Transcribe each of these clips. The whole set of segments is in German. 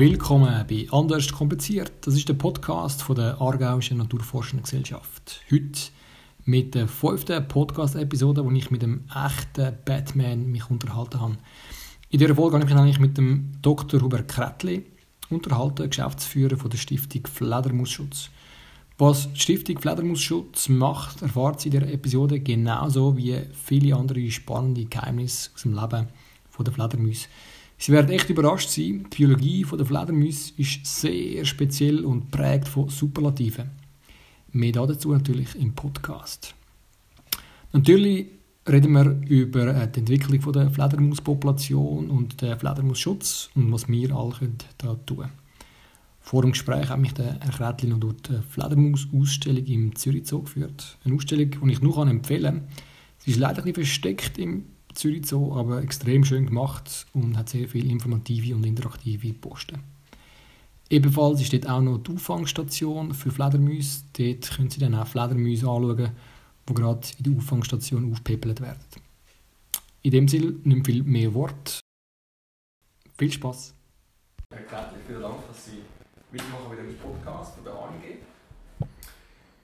Willkommen bei Anders kompliziert. Das ist der Podcast von der Aargauischen Naturforschenden Gesellschaft. Heute mit der fünften Podcast-Episode, wo ich mit dem echten Batman mich unterhalten habe. In dieser Folge habe ich mich eigentlich mit dem Dr. Hubert Kretli unterhalten, Geschäftsführer von der Stiftung Fledermausschutz. Was die Stiftung Fledermausschutz macht, erfahrt sie in dieser Episode genauso wie viele andere spannende Geheimnisse aus dem Leben der Fledermäuse. Sie werden echt überrascht sein. Die Biologie der Fledermäuse ist sehr speziell und prägt von Superlativen. Mehr dazu natürlich im Podcast. Natürlich reden wir über äh, die Entwicklung der Fledermauspopulation und den Fledermausschutz und was wir alle da tun können. Vor dem Gespräch hat mich der Herr Kretli noch durch die Fledermaus-Ausstellung im Zürich Zoo geführt. Eine Ausstellung, die ich nur empfehlen kann. Sie ist leider ein bisschen versteckt im Zürich Zoo, aber extrem schön gemacht und hat sehr viele informative und interaktive Posten. Ebenfalls ist dort auch noch die Auffangstation für Fledermäuse. Dort können Sie dann auch Fledermäuse anschauen, die gerade in der Auffangstation aufpeppelt werden. In dem Sinne nicht viel mehr Wort. Viel! Herr Kretli, vielen Dank, dass Sie mitmachen bei dem Podcast von der ANG.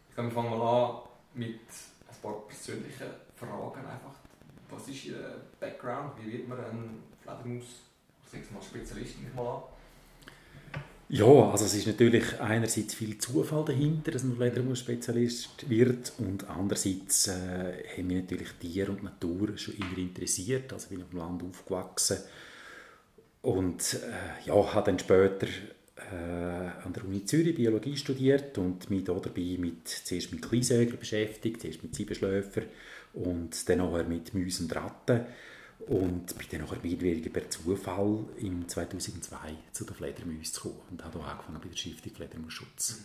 Ich fangen mal an mit ein paar persönlichen Fragen. Einfach. Was ist Ihr Background? Wie wird man ein Fledermaus, sechs mal Spezialist, mal? Ja, also es ist natürlich einerseits viel Zufall dahinter, dass man Fledermaus-Spezialist wird und andererseits äh, haben mich natürlich Tier und Natur schon immer interessiert. Also bin auf dem Land aufgewachsen und äh, ja, habe dann später äh, an der Uni Zürich Biologie studiert und mich dabei mit, zuerst mit Kleinsäugern beschäftigt, zuerst mit Siebenschläfern und dann nachher mit Mäusen und Ratten und bin dann nachher mehr per Zufall im 2002 zu den Fledermäusen gekommen und habe auch angefangen bei der Stiftung Fledermausschutz.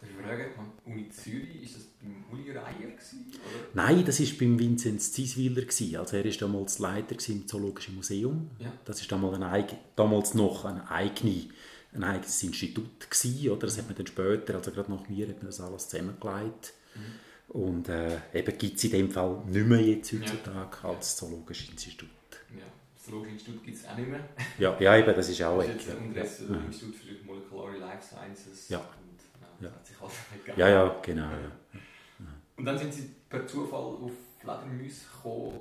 Darf ich fragen, Uni Zürich, ist das beim Uli Reier? Gewesen, Nein, das war beim Vinzenz Zieswiller. Also er war damals Leiter im Zoologischen Museum. Ja. Das war damals, ein, damals noch ein, eigene, ein eigenes Institut. Gewesen, oder? Das hat man dann später, also gerade nach mir, hat man das alles zusammengelegt. Mhm. Und äh, eben gibt es in dem Fall nicht mehr jetzt heutzutage ja. als Zoologisches Institut. Ja, das Zoologische Institut gibt es auch nicht mehr. Ja, ja eben, das ist auch das ist jetzt ein ja. Institut für Molecular Life Sciences. Ja. Ja. Das hat sich alles ja, ja, genau. Ja. Und dann sind Sie per Zufall auf Fledermäuse gekommen,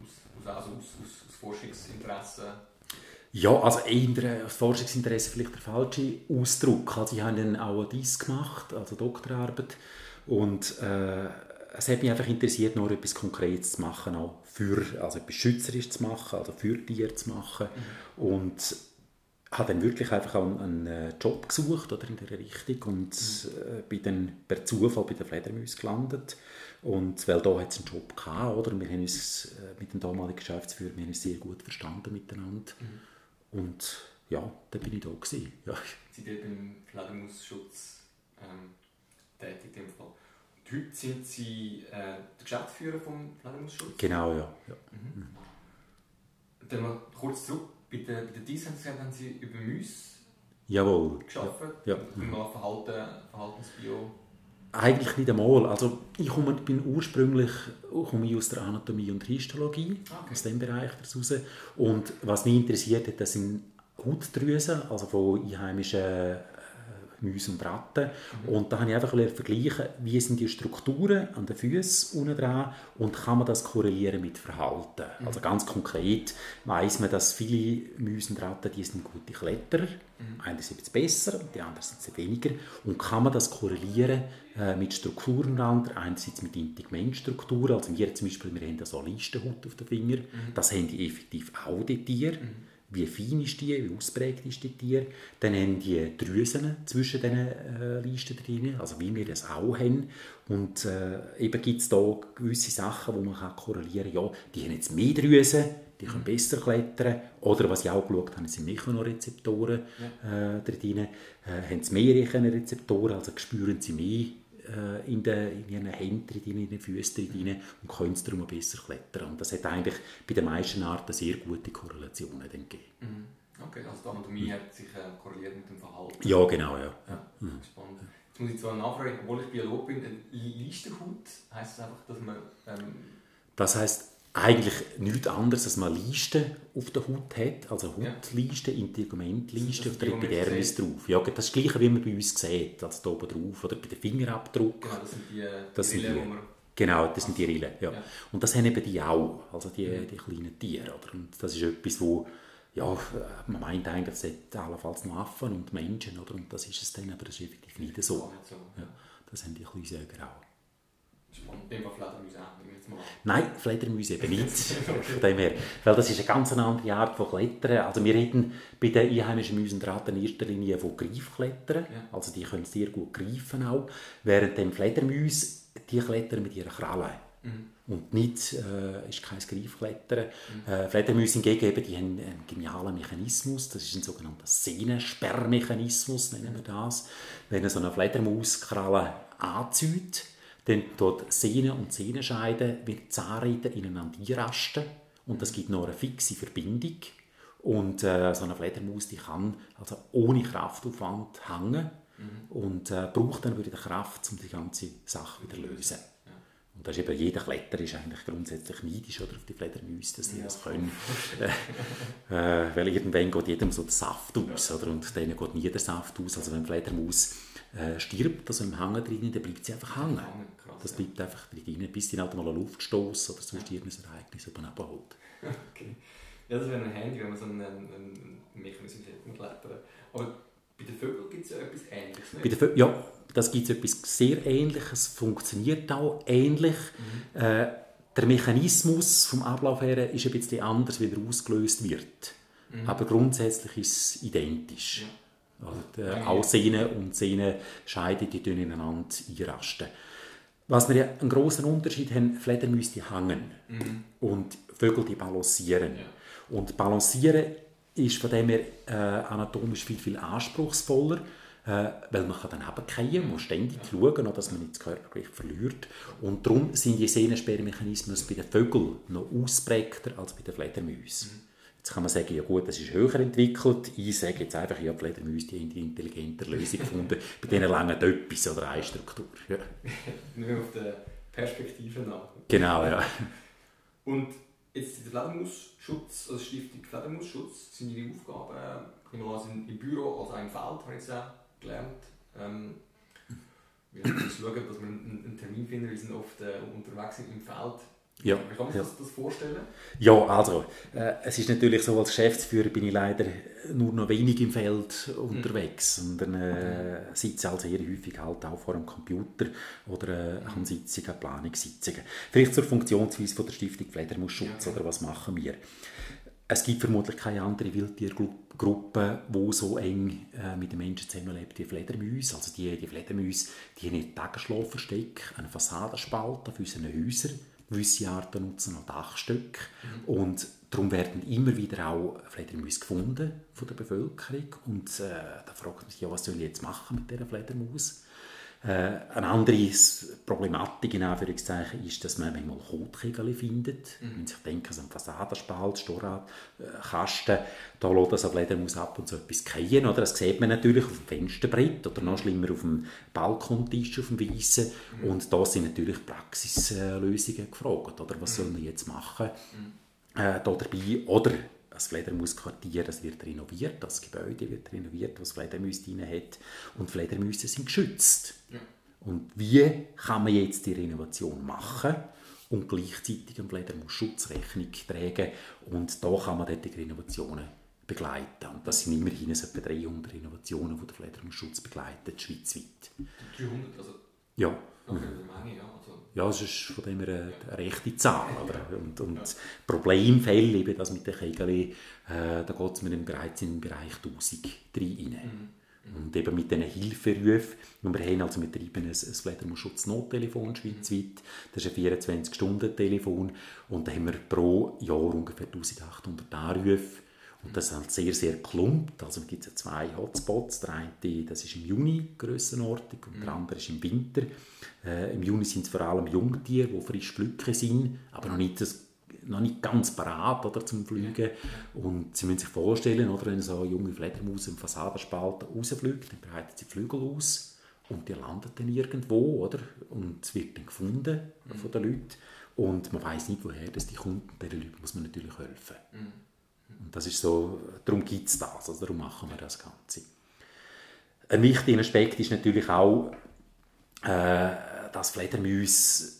aus, also aus, aus, aus Forschungsinteresse? Ja, also eher Forschungsinteresse vielleicht der falsche Ausdruck. Also ich habe dann auch dies gemacht, also Doktorarbeit. Und äh, es hat mich einfach interessiert, noch etwas Konkretes zu machen, auch für, also etwas Schützerisch zu machen, also für Tiere zu machen. Mhm. Und habe dann wirklich einfach einen, einen äh, Job gesucht oder in der Richtung und mhm. äh, bin dann per Zufall bei den Fledermäusen gelandet und weil da hat es einen Job gehabt, oder wir haben uns äh, mit dem damaligen Geschäftsführer wir haben uns sehr gut verstanden miteinander mhm. und ja, da bin ich da gewesen. Ja. Sie sind beim Fledermausschutz ähm, tätig in dem Fall. Und heute sind Sie äh, der Geschäftsführer vom Fledermausschutz? Genau, ja. ja. Mhm. Mhm. Dann mal kurz zurück bei der, bei der Design haben Sie über Mäuse Jawohl. geschafft? Ja. ja. Mal Verhalten, Verhaltensbio? Eigentlich nicht einmal. Also ich komme, bin ursprünglich komme ich aus der Anatomie und Histologie, okay. aus dem Bereich raus. Und was mich interessiert hat, das sind Hautdrüsen, also von einheimischen Mäuse und Ratten. Mhm. Und da habe ich einfach vergleichen, wie sind die Strukturen an den Füßen unten dran und kann man das korrelieren mit Verhalten. Mhm. Also ganz konkret weiß man, dass viele Mäuse und Ratten, die sind gute Kletterer. Mhm. Einerseits besser, die anderen sind weniger. Und kann man das korrelieren äh, mit Strukturen unter einerseits mit Integmentstrukturen. Also wir zum Beispiel, wir haben da so Listenhaut auf den Fingern. Mhm. Das haben die effektiv auch die Tiere. Mhm wie fein ist die, wie ausprägt ist die Tier. Dann haben die Drüsen zwischen diesen äh, Listen drin, also wie wir das auch haben. Und äh, eben gibt es da gewisse Sachen, wo man kann korrelieren kann, ja, die haben jetzt mehr Drüsen, die können besser klettern. Oder was ich auch geschaut habe, sind Mechanorezeptoren ja. äh, drin. Äh, haben sie mehr Rezeptoren, also spüren sie mehr äh, in, den, in ihren Händen, in den Füßen drin und können es darum besser klettern. Und das hat eigentlich bei den meisten Arten sehr gute Korrelationen dann gegeben. Mhm. Okay, also die Anatomie hat sich äh, korreliert mit dem Verhalten. Ja, genau, ja. ja. Mhm. Spannend. Jetzt muss ich zwar nachfragen, obwohl ich Biolog bin, Lichterhut heisst es einfach, dass man... Ähm das heisst eigentlich nichts anderes, als man Listen auf der Haut hat, also Hautlisten, ja. Integumentlisten auf der Epidermis drauf. Ja, das ist das Gleiche, wie man bei uns sieht, also da oben drauf, oder bei den Fingerabdruck. Genau, das sind die, das die Rillen, die Genau, das sind die Rillen, ja. ja. Und das haben eben die auch, also die, die kleinen Tiere, oder? Und das ist etwas, wo ja, man meint eigentlich, es hätte allenfalls noch Affen und Menschen, oder? Und das ist es dann, aber das ist effektiv nicht so. Nicht so. Ja, das haben die Kleinsäger auch. Dem Fledermäuse auch, jetzt mal Nein, Fledermäuse eben nicht. Von dem her. Weil das ist eine ganz andere Art von Klettern. Also wir reden bei den einheimischen Mäusen in erster Linie von Greifklettern. Ja. Also die können sehr gut greifen auch. Während dem Fledermäuse, die klettern mit ihren Krallen. Mhm. Und nicht, äh, ist kein Greifklettern. Mhm. Äh, Fledermäuse hingegen, eben, die haben einen genialen Mechanismus, das ist ein sogenannter Sehnensperrmechanismus, nennen wir das. Wenn so eine Fledermauskralle anzieht, dann dort Sehne und Sehnenscheide mit Zahnrädern ineinander einrasten und das gibt noch eine fixe Verbindung. Und äh, so eine Fledermaus die kann also ohne Kraftaufwand hängen mhm. und äh, braucht dann wieder die Kraft, um die ganze Sache wieder zu lösen. Und das ist eben, jeder Kletterer ist eigentlich grundsätzlich neidisch oder, auf die Fledermäuse, dass sie ja. das können. äh, weil irgendwann geht jedem so der Saft aus, oder? und denen geht nie der Saft aus. Also wenn eine Fledermaus äh, stirbt, also im Hang drin, dann bleibt sie einfach hängen. Das bleibt einfach drin, bis sie halt mal eine Luftstoß oder sonst irgendein Ereignis oben abholt. Okay. Ja, das wäre ein Handy, wenn man so einen, einen Mechanismus hätte klettern. Aber bei den Vögeln gibt es ja etwas Ähnliches, nicht? Bei den Vögeln, ja, das gibt es etwas sehr Ähnliches, funktioniert auch ähnlich. Mhm. Äh, der Mechanismus vom Ablauf her ist ein bisschen anders, wie er ausgelöst wird. Mhm. Aber grundsätzlich ist es identisch. Ja. Also, äh, auch Sehnen und Sehnenscheide, die ineinander einrasten. Was wir ja einen großen Unterschied haben, Fledermäuse die hängen mhm. und Vögel die balancieren. Ja. Und balancieren ist von dem her äh, anatomisch viel, viel anspruchsvoller äh, weil man kann dann runterfallen, muss ständig schauen, dass man nicht das Körpergewicht verliert. Und darum sind die Sehnensperrmechanismen bei den Vögeln noch ausprägter als bei den Fledermäusen. Mhm. Jetzt kann man sagen, ja gut, das ist höher entwickelt. Ich sage jetzt einfach, ja, Fledermäuse die haben die intelligente Lösung gefunden. bei denen lange etwas oder eine Struktur. Ja. Nur auf der Perspektive nach. Genau, ja. Und jetzt der Fledermausschutz, also Stiftung Fledermausschutz, sind Ihre Aufgaben, äh, ich im Büro, also ein Feld, habe ich gesagt, gelernt. Ähm, wir müssen schauen, dass wir einen, Termin finden. Wir sind oft äh, unterwegs im Feld. Ja. Wie kann man sich das, das, vorstellen? Ja, also, äh, es ist natürlich so, als Geschäftsführer bin ich leider nur noch wenig im Feld unterwegs, sondern äh, sitze halt sehr häufig halt auch vor einem Computer oder äh, an Sitzungen, Planungssitzungen. Vielleicht zur Funktionsweise von der Stiftung Fledermausschutz ja, oder was machen wir? Es gibt vermutlich keine andere Wildtiergruppe, die so eng äh, mit den Menschen zusammenlebt wie Fledermäuse. Also die, die Fledermäuse die haben Tagesschlafversteck, einen Fassadenspalt auf unseren Häusern. Gewisse Arten nutzen auch Dachstücke. Mhm. Und darum werden immer wieder auch Fledermäuse gefunden von der Bevölkerung. Und äh, da fragt man sich, ja, was soll ich jetzt machen mit dieser Fledermaus? Äh, eine andere Problematik in Anführungszeichen ist, dass man manchmal Kotkegel findet. Mhm. Wenn sich denken, so ein Fassadenspalt, Storrat, äh, Kasten, da lässt das Fledermaus ab und so etwas fallen. Oder? Das sieht man natürlich auf dem Fensterbrett oder noch schlimmer auf dem Balkontisch, auf dem Weissen. Mhm. Und da sind natürlich Praxislösungen gefragt. Oder? Was mhm. soll man jetzt machen? Mhm. Äh, da dabei, oder das Fledermausquartier das wird renoviert, das Gebäude wird renoviert, was Fledermäuse drin hat. Und Fledermäuse sind geschützt. Und wie kann man jetzt die Renovation machen und gleichzeitig am Fledermaus Schutzrechnung tragen? Und da kann man die Renovationen begleiten. Und das sind immerhin etwa 300 Renovationen, die der Fledermausschutz begleitet, schweizweit. 300? Also ja. Okay, Menge, ja. Also ja, es ist von dem her eine rechte Zahl. Oder? Und, und ja. Problemfälle, eben das mit den Kegeln, äh, da geht es mir bereits im Bereich 1000 rein. Mhm. Und eben mit diesen Hilferufen, wir haben also, wir treiben ein, ein Fledermausschutz-Nottelefon schweizweit, das ist ein 24-Stunden-Telefon und da haben wir pro Jahr ungefähr 1800 Anrufe und das ist halt sehr, sehr klumpt. Also gibt es zwei Hotspots. Der eine das ist im Juni Grössenordnung und der mhm. andere ist im Winter. Äh, Im Juni sind es vor allem Jungtiere, die frisch pflücken sind, aber noch nicht, das, noch nicht ganz parat oder, zum Fliegen. Und Sie müssen sich vorstellen, oder, wenn so eine junge Fledermaus im Fassadenspalt rausfliegt, dann breitet sie die Flügel aus und die landet dann irgendwo oder? und wird dann gefunden mhm. von den Leuten. und man weiß nicht, woher das die kommt. Und diesen Leuten muss man natürlich helfen. Mhm. Und das ist so, darum gibt es das, also darum machen wir das Ganze. Ein wichtiger Aspekt ist natürlich auch, äh, dass Fledermäuse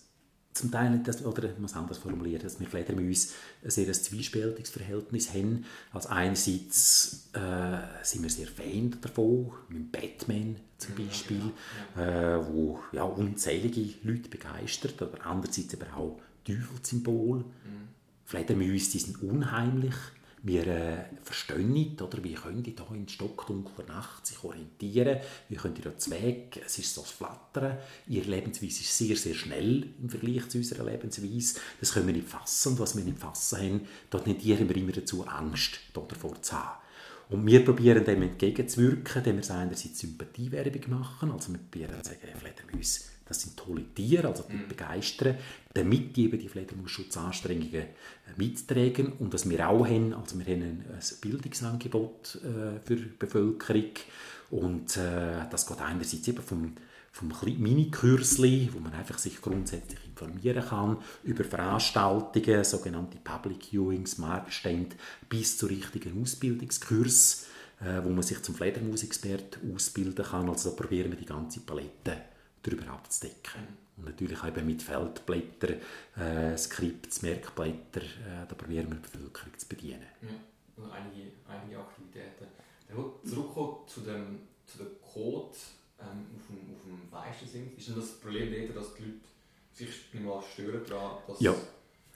zum Teil, das, oder ich muss anders formulieren, dass wir Fledermäuse ein sehr zwiespältiges Verhältnis haben. Also einerseits äh, sind wir sehr Fan davon, mit Batman zum Beispiel. Äh, wo ja, unzählige Leute begeistert, aber andererseits aber auch Teufelssymbol. Mhm. Fledermäuse die sind unheimlich, wir äh, verstehen nicht, oder? wie können die hier in stockdunkler Nacht sich orientieren, wie können die da Weg, es ist so das Flattern, ihre Lebensweise ist sehr, sehr schnell im Vergleich zu unserer Lebensweise, das können wir nicht fassen. Und was wir nicht fassen haben, da tendieren wir immer dazu, Angst davor zu haben. Und wir probieren dem entgegenzuwirken, indem wir einerseits Sympathiewerbung machen, also wir probieren zu sagen, Fledermäuse das sind tolle Tiere, also die mhm. begeistern, damit die eben die Fledermausschutzanstrengungen äh, mittragen. Und was wir auch haben, also wir haben ein Bildungsangebot äh, für die Bevölkerung und äh, das geht einerseits eben vom, vom Mini-Kürzli, wo man einfach sich grundsätzlich informieren kann, über Veranstaltungen, sogenannte Public Viewings, Marktstände, bis zu richtigen Ausbildungskurs, wo man sich zum Fledermausexpert ausbilden kann. Also da probieren wir die ganze Palette darüber abzudecken. Und natürlich auch mit Feldblättern, äh, Skripts, Merkblätter, äh, da probieren wir die Bevölkerung zu bedienen. Ja, also einige, einige Aktivitäten. Dann zurückkommen zu dem, zu dem Code ähm, auf, dem, auf dem Feisten sind. Ist denn das Problem dort, dass die Leute sich mal stören daran, dass... Ja.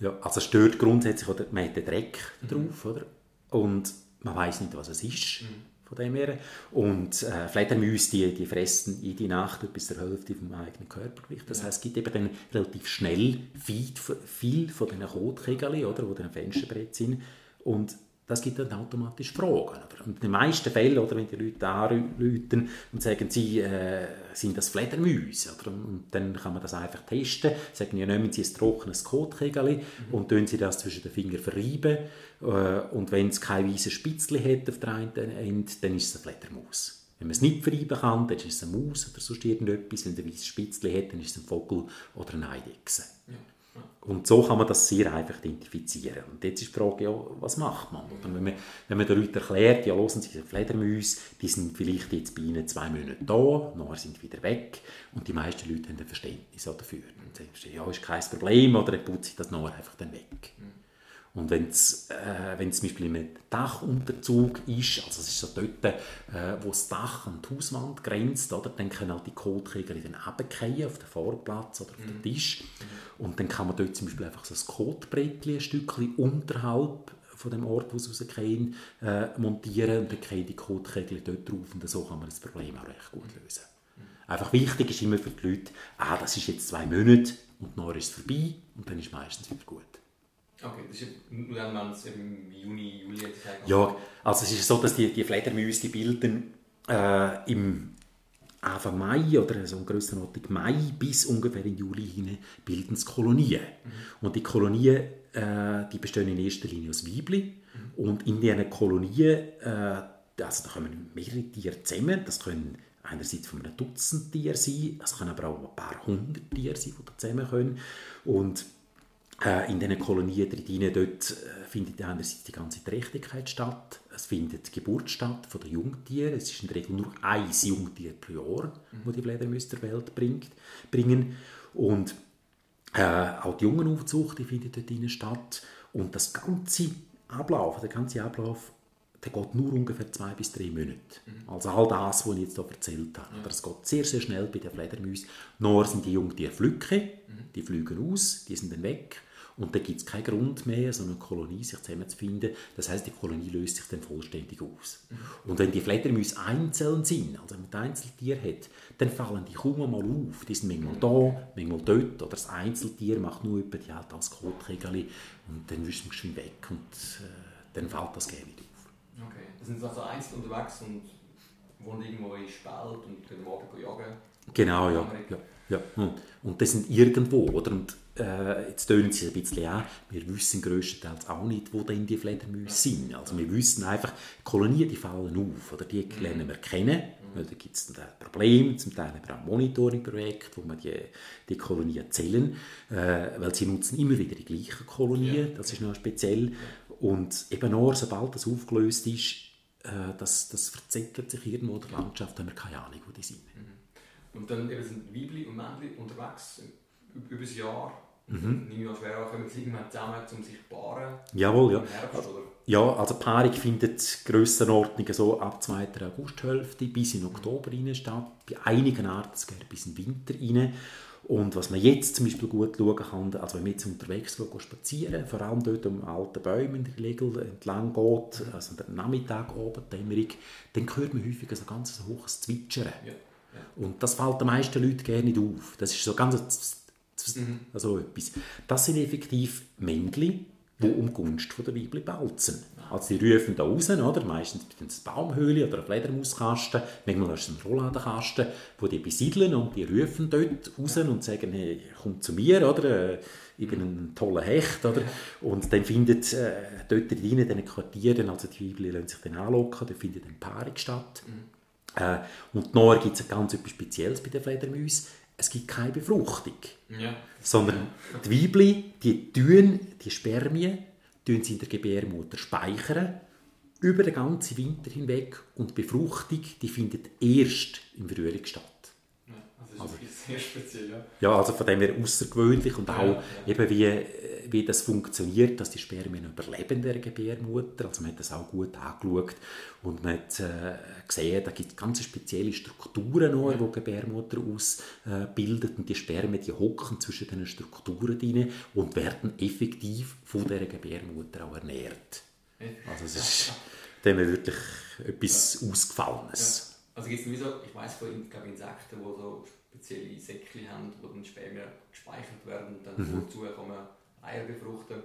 ja, also stört grundsätzlich, oder man hat den Dreck mhm. drauf, oder? Und man weiß nicht, was es ist. Mhm von dem her. Und äh, Fledermäuse, die, die fressen jede Nacht bis zur Hälfte vom eigenen Körpergewicht. Das heißt, es gibt eben dann relativ schnell viel, viel von diesen Kotkegeln, oder, die dann Fensterbrett sind. Und das gibt dann automatisch Fragen. Oder? Und in den meisten Fällen, oder, wenn die Leute anrufen und sagen, sie äh, sind das Fledermäuse, oder? und dann kann man das einfach testen, sagen, ja, nehmen sie ein trockenes Kotkegel mhm. und tun sie das zwischen den Fingern verreiben äh, und wenn es kein weißes Spitzchen hat auf der einen Ende, dann ist es eine Fledermaus. Wenn man es nicht verreiben kann, dann ist es eine Maus oder sonst irgendetwas. Wenn es ein weißes Spitzchen hat, dann ist es ein Vogel oder eine Eidechse. Ja. Und so kann man das sehr einfach identifizieren. Und jetzt ist die Frage, ja, was macht man? Oder wenn man, wenn man den Leuten erklärt, ja, hören Sie, sind Fledermäuse, die sind vielleicht jetzt bei Ihnen zwei Monate da, nachher sind sie wieder weg. Und die meisten Leute haben ein Verständnis dafür. Und sagen, ja, ist kein Problem, oder dann putze ich das nachher einfach dann weg. Mhm. Und wenn es äh, zum Beispiel im Dachunterzug ist, also es ist so dort, äh, wo das Dach an die Hauswand grenzt, oder, dann können halt die Kotkegel dann runterfallen auf den Vorplatz oder auf den mhm. Tisch. Mhm. Und dann kann man dort zum Beispiel einfach so ein Kotbrettchen ein Stückchen unterhalb von dem Ort, wo sie rausgehen, äh, montieren und dann fallen die Kotkegel dort drauf und so kann man das Problem auch recht gut lösen. Mhm. Einfach wichtig ist immer für die Leute, ah, das ist jetzt zwei Monate und dann ist es vorbei und dann ist es meistens wieder gut. Okay, das ist dann, wenn es im Juni, Juli jetzt Ja, also es ist so, dass die, die Fledermäuse die bilden äh, im Anfang Mai oder so in Grössenordnung Mai bis ungefähr in Juli hinein bilden es Kolonien. Mhm. Und die Kolonien äh, die bestehen in erster Linie aus Weibli. Mhm. Und in diesen Kolonien, äh, also da kommen mehrere Tiere zusammen, das können einerseits von einem Dutzend Tiere sein, es können aber auch ein paar hundert Tiere sein, die da zusammen können. Und äh, in diesen Kolonien drin, dort äh, findet einerseits die ganze Trächtigkeit statt, es findet die Geburt statt von den Jungtieren, es ist in der Regel nur ein Jungtier pro Jahr, mhm. wo die Fledermäuse der Welt bringt, bringen und äh, auch die Jungenaufzucht die findet dort drin statt und das ganze Ablauf, der ganze Ablauf der geht nur ungefähr zwei bis drei Monate. Mhm. Also all das, was ich jetzt hier erzählt habe. Ja. Aber es geht sehr, sehr schnell bei den Fledermäusen. Nur sind die Jungtiere Flücke, mhm. die fliegen aus, die sind dann weg und dann gibt es keinen Grund mehr, so eine Kolonie sich zusammenzufinden. Das heißt, die Kolonie löst sich dann vollständig aus. Und wenn die Fledermäuse einzeln sind, also wenn man ein Einzeltier hat, dann fallen die kaum mal auf. Die sind manchmal da, manchmal dort. Oder das Einzeltier macht nur über die halt als Kotkegel und dann wischt man schon weg und äh, dann fällt das gerne nicht auf. Okay, das sind also einzeln unterwegs und wohnen irgendwo in Spalt und können morgen jagen? Genau, ja. ja. Ja, und das sind irgendwo, oder? Und äh, jetzt tönen sie ein bisschen an, wir wissen größtenteils auch nicht, wo denn die Fledermäuse sind. Also wir wissen einfach, Kolonien, die fallen auf, oder? Die lernen wir kennen, Weil da gibt es Probleme, zum Teil auch Monitoring-Projekte, wo man die, die Kolonien zählen, äh, weil sie nutzen immer wieder die gleichen Kolonien, das ist noch speziell. Und eben nur, sobald das aufgelöst ist, äh, das, das verzettelt sich irgendwo in der Landschaft, haben wir keine Ahnung, wo die sind. Mhm. Und dann eben sind Weibli und Männchen unterwegs über das Jahr Mhm. Nehme ich an schwer an, kommen sie irgendwann zusammen, um sich zu paaren? Jawohl, ja. Herbst, ja, also die Paarung findet Grössenordnungen so ab 2. Augusthälfte bis in Oktober rein statt. Bei einigen Arten sogar bis in den Winter rein. Und was man jetzt zum Beispiel gut schauen kann, also wenn man jetzt unterwegs geht, spazieren, vor allem dort um alten Bäumen in der Regel entlang geht, also der Nachmittag oben, Dämmerung, dann hört man häufig ein ganz hohes Zwitschern. Ja. Ja. Und das fällt den meisten Leuten gerne nicht auf. Das ist so ganz Mhm. Also etwas. Das sind effektiv Männchen, die um Gunst von der Weibli balzen. Also die rufen da raus, oder? meistens in eine Baumhöhle oder ein Fledermauskasten, manchmal ist es ein Rollladenkasten, wo die besiedeln und die rufen dort raus und sagen, hey, komm zu mir, oder? ich bin ein toller Hecht, oder? Und dann findet äh, dort in den Quartieren, also die Weibli lassen sich dann anlocken, dann findet eine Paarung statt. Mhm. Äh, und nachher gibt es ganz etwas Spezielles bei den Fledermäusen es gibt keine Befruchtung. Ja. Sondern die Weibli, die tun die Spermien tun sie in der Gebärmutter speichern über den ganzen Winter hinweg und die Befruchtung die findet erst im Frühling statt. Ja, also, sehr speziell, ja. Ja, also von dem her außergewöhnlich und auch ja, eben wie wie das funktioniert, dass die Spermien überleben der Gebärmutter. Also man hat das auch gut angeschaut und man hat äh, gesehen, da gibt es ganz spezielle Strukturen, noch, die die Gebärmutter ausbildet und die Spermien, die hocken zwischen diesen Strukturen drin und werden effektiv von der Gebärmutter auch ernährt. Also es ist dem wirklich etwas ja. Ausgefallenes. Ja. Also gibt es so, ich weiß von Insekten, die so spezielle Säckchen haben, wo dann Spermien gespeichert werden und dann mhm. dazu kommen Eier befruchten.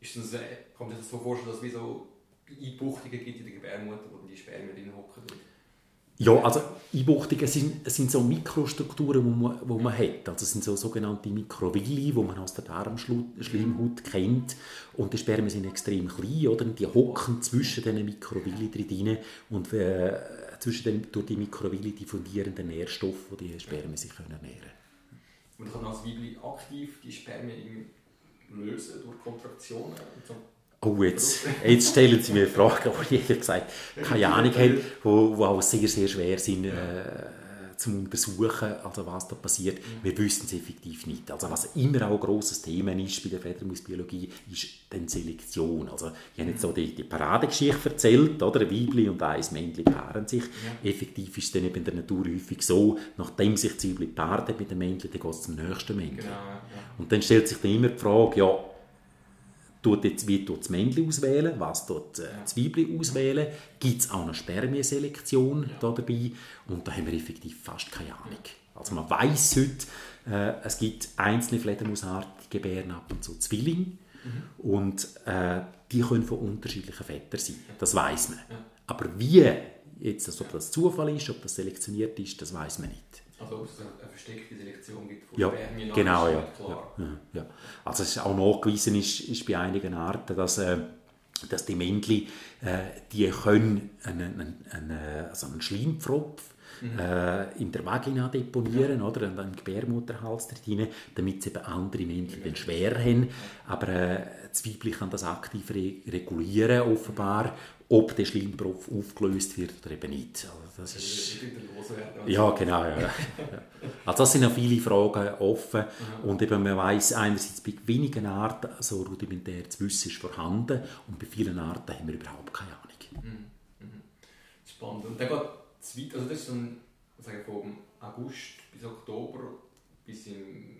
Ist das, äh, kann man sich das so vorstellen, dass es wie so Einbuchtungen gibt in der Gebärmutter, wo die Spermien drin hocken? Ja, also Einbuchtungen sind, sind so Mikrostrukturen, die man, man hat. Also es sind so sogenannte Mikrovilli, die man aus der Darmschleimhaut kennt. Und die Spermien sind extrem klein, oder? die hocken zwischen diesen Mikrovilli drin und äh, zwischen den, durch die Mikrovilli diffundierenden Nährstoffe, die die Spermien sich ernähren können. Und kann als Weibli aktiv die Spermien lösen durch Kontraktionen? So. Oh, jetzt, jetzt stellen Sie mir Fragen, die ich ehrlich gesagt keine Ahnung habe, die auch sehr, sehr schwer sind äh, zum Untersuchen, also was da passiert. Wir wissen es effektiv nicht. Also was immer auch ein grosses Thema ist bei der Fledermausbiologie, ist die Selektion. Also ich habe jetzt so die, die Paradegeschichte erzählt, oder? ein Weibli und ein Männchen paaren sich. Ja. Effektiv ist es dann in der Natur häufig so, nachdem sich das Weibli paart mit dem Männchen, dann geht es zum nächsten Männchen. Genau, ja. Und dann stellt sich dann immer die Frage, ja, tut jetzt, wie tut das Männchen auswählen, was tut äh, das Weibchen auswählen, gibt es auch eine Spermienselektion ja. da dabei und da haben wir effektiv fast keine Ahnung. Also man weiß heute, äh, es gibt einzelne Fledermausarten, die gebären ab und zu Zwillinge mhm. und äh, die können von unterschiedlichen Vätern sein, das weiß man. Aber wie, jetzt, also ob das Zufall ist, ob das selektioniert ist, das weiß man nicht. Also ob es eine versteckte Selektion gibt von ja, Spermien, genau, ja, klar. Ja, ja, Also es ist auch nachgewiesen ist, ist bei einigen Arten, dass, äh, dass die Männchen, äh, die können einen, einen, einen, also einen Schleimpfropf mhm. äh, in der Vagina deponieren, ja. oder, und einen Gebärmutterhals drin, damit sie eben andere Männchen ja. schwer haben. Aber äh, das Weibchen kann das aktiv re regulieren, offenbar, ob der Schleimpfropf aufgelöst wird oder eben nicht. Also das ist, ja, genau. Ja. Also das sind noch viele Fragen offen. Und eben man weiß einerseits bei wenigen Arten so rudimentäres Wissen ist vorhanden und bei vielen Arten haben wir überhaupt keine Ahnung. Mhm. Mhm. Spannend. Und dann geht es weiter, also das ist dann sagen, vom August bis Oktober bis im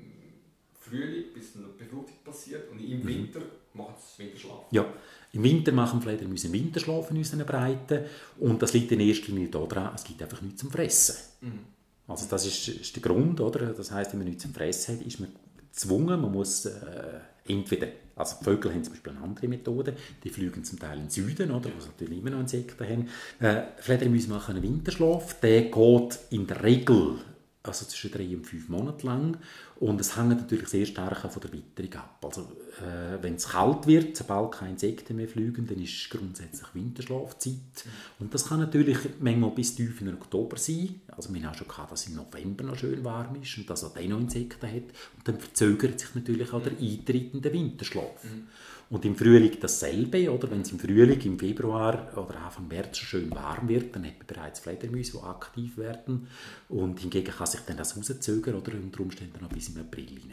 Frühling, bis eine Befruchtung passiert und im mhm. Winter macht es Winterschlaf. Ja, im Winter machen Fledermäuse Winterschlaf in unseren Breiten und das liegt in erster Linie daran, es gibt einfach nichts zum Fressen. Mhm. Also das ist, ist, der Grund, oder? Das heißt, wenn man nichts zum Fressen hat, ist man gezwungen, man muss äh, entweder, also die Vögel haben zum Beispiel eine andere Methode, die fliegen zum Teil in den Süden, oder, wo sie natürlich immer noch Insekten haben. Äh, Fledermäuse machen einen Winterschlaf, der geht in der Regel also zwischen drei und fünf Monaten lang. Und es hängt natürlich sehr stark von der Witterung ab. Also, äh, wenn es kalt wird, sobald keine Insekten mehr fliegen, dann ist grundsätzlich Winterschlafzeit. Und das kann natürlich manchmal bis tief in den Oktober sein. Also wir haben schon gehabt, dass im November noch schön warm ist und dass er dann noch Insekten hat. Und dann verzögert sich natürlich auch der eintretende Winterschlaf. Mhm. Und im Frühling dasselbe, oder? Wenn es im Frühling, im Februar oder Anfang März schön warm wird, dann hat man bereits Fledermäuse, die aktiv werden. Und hingegen kann sich dann das rauszögern, oder? Unter Umständen noch bis im April rein.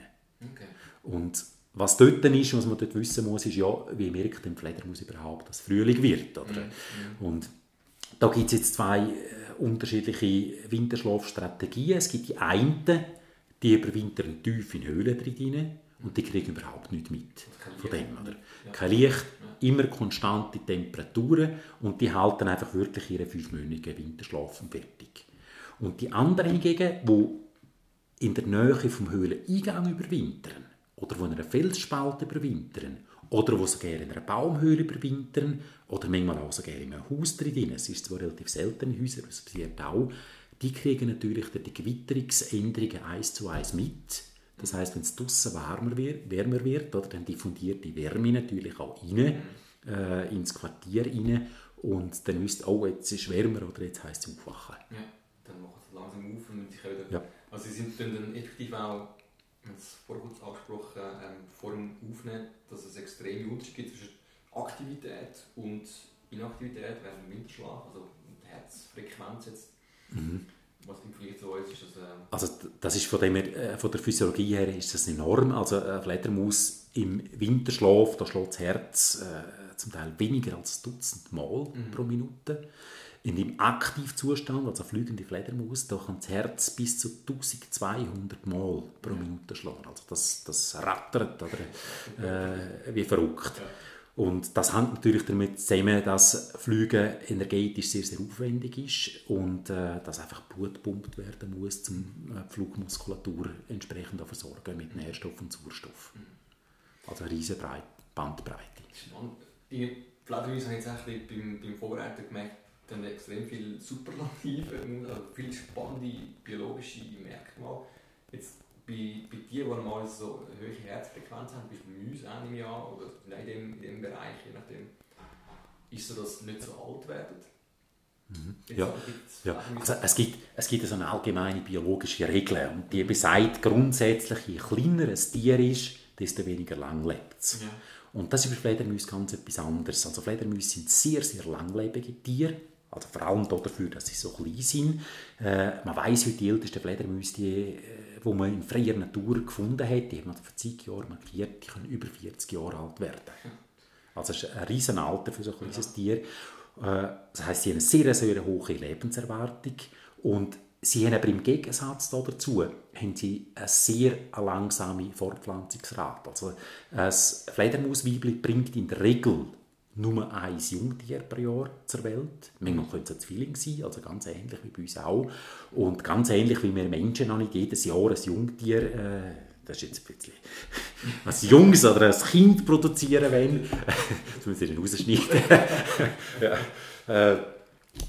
Okay. Und was dort ist, was man dort wissen muss, ist ja, wie merkt ein Fledermaus überhaupt, dass Frühling wird, oder? Mhm. Und da gibt es jetzt zwei äh, unterschiedliche Winterschlafstrategien. Es gibt die einen, die überwintern tief in Höhlen drin und die kriegen überhaupt nichts mit von dem. Oder? Kein Licht, immer konstante Temperaturen und die halten einfach wirklich ihren fünfmonatigen Winterschlaf fertig. Und die anderen hingegen, die in der Nähe vom Höhleneingang überwintern oder wo in einer Felsspalte überwintern oder wo sogar in einer Baumhöhle überwintern oder manchmal auch sogar in einem Haus drin, es ist zwar relativ selten in Häusern, das passiert auch, die kriegen natürlich die Gewitterungsänderungen eins zu eins mit das heißt, wenn es draußen wärmer wird, wärmer wird oder, dann diffundiert die Wärme natürlich auch rein, äh, ins Quartier rein und dann wisst oh, jetzt ist es wärmer oder jetzt heisst es aufwachen. Ja, dann machen sie langsam auf und sich wieder... Ja. Also sie sind dann effektiv auch, wir haben es vorher kurz angesprochen, ähm, vor dem Aufnehmen, dass es extreme Unterschiede gibt zwischen Aktivität und Inaktivität während dem Winterschlaf, also die Herzfrequenz jetzt. Mhm. Was im Vergleich zu uns ist das... Ähm also das ist von, dem, äh, von der Physiologie her ist das enorm. Also eine Fledermaus im Winterschlaf, da schlägt das Herz äh, zum Teil weniger als Dutzend Mal mhm. pro Minute. In dem Aktivzustand, also fliegende Fledermaus, da kann das Herz bis zu 1200 Mal pro. Minute schlagen. Also das, das rattert oder, äh, wie verrückt. Und das hängt natürlich damit zusammen, dass Flüge energetisch sehr, sehr aufwendig ist und äh, dass einfach Blut gepumpt werden muss, um äh, die Flugmuskulatur entsprechend zu versorgen mit Nährstoff und Sauerstoff. Also eine riesige Bandbreite. Fledermäuse habe ich jetzt beim, beim Vorbereiten gemerkt, dann extrem viele Superlative, also viele spannende biologische Merkmale. Jetzt bei, bei dir, die mal so eine hohe Herzfrequenz haben, bist du Müsse im Jahr oder in dem, in dem Bereich, je nachdem, ist so, dass sie nicht so alt werden? Mhm. Ja, ja. Also es gibt, es gibt so eine allgemeine biologische Regel und die besagt grundsätzlich, je kleiner ein Tier ist, desto weniger lang lebt es. Ja. Und das ist bei Fledermäusen ganz etwas anderes. Also Fledermäuse sind sehr, sehr langlebige Tiere, also vor allem dafür, dass sie so klein sind. Äh, man weiß heute, die ältesten Fledermäuse, die äh, die man in freier Natur gefunden hat, die haben man vor zig Jahren markiert, die können über 40 Jahre alt werden. Also das ist ein riesen Alter für so ein kleines Tier. Äh, das heißt, sie haben eine sehr, sehr hohe Lebenserwartung und sie haben aber im Gegensatz dazu haben sie eine sehr langsame Fortpflanzungsrate. Also ein Fledermausweibli bringt in der Regel nur ein Jungtier pro Jahr zur Welt. Manchmal können es ein Zwilling sein, also ganz ähnlich wie bei uns auch. Und ganz ähnlich wie wir Menschen noch nicht jedes Jahr ein Jungtier, äh, das ist jetzt ein bisschen, ein Jungs oder ein Kind produzieren wollen. das müssen wir dann rausschneiden. ja. äh,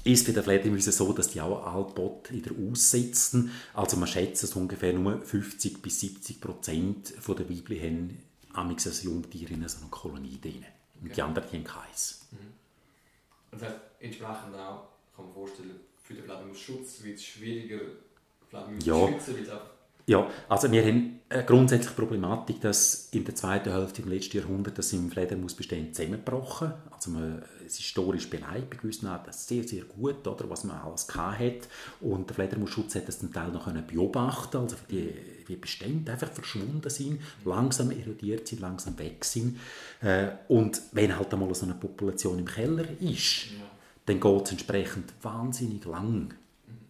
ist bei den Fledermäusen so, dass die auch allbot wieder aussitzen. Also man schätzt, dass ungefähr nur 50 bis 70 Prozent der Weibchen haben ein Jungtier in so einer Kolonie drin. Und die anderen haben keins. Mhm. Das heißt, entsprechend auch, kann man vorstellen, für den Fledermausschutz wird es schwieriger, Fledermaus ja. zu schützen, weil es einfach ja, also wir haben eine grundsätzliche Problematik, dass in der zweiten Hälfte im letzten Jahrhundert das im Fledermausbestand zusammengebrochen. Also man, es ist historisch beleidigt bei gewissen Arten sehr, sehr gut, oder, was man alles hat. Und der Fledermausschutz hat das zum Teil noch beobachten also die, die Bestände einfach verschwunden sind, langsam erodiert sind, langsam weg sind. Äh, und wenn halt einmal so eine Population im Keller ist, ja. dann geht es entsprechend wahnsinnig lang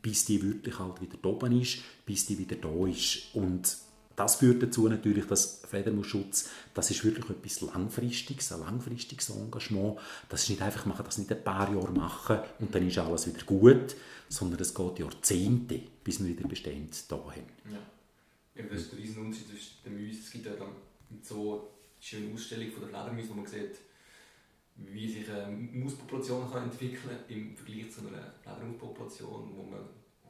bis die wirklich halt wieder oben ist, bis die wieder da ist. Und das führt dazu natürlich, dass Fledermausschutz, das ist wirklich etwas Langfristiges, ein langfristiges Engagement. Das ist nicht einfach, kann das nicht ein paar Jahre machen und dann ist alles wieder gut, sondern es geht Jahrzehnte, bis wir wieder Bestände da haben. Ja. Das ist der riesen Unterschied zwischen den Mäusen. Es gibt ja so eine schöne Ausstellung von der Fledermäuse, wo man sieht, wie sich eine Mauspopulation kann entwickeln kann im Vergleich zu einer Fledermauspopulation, wo man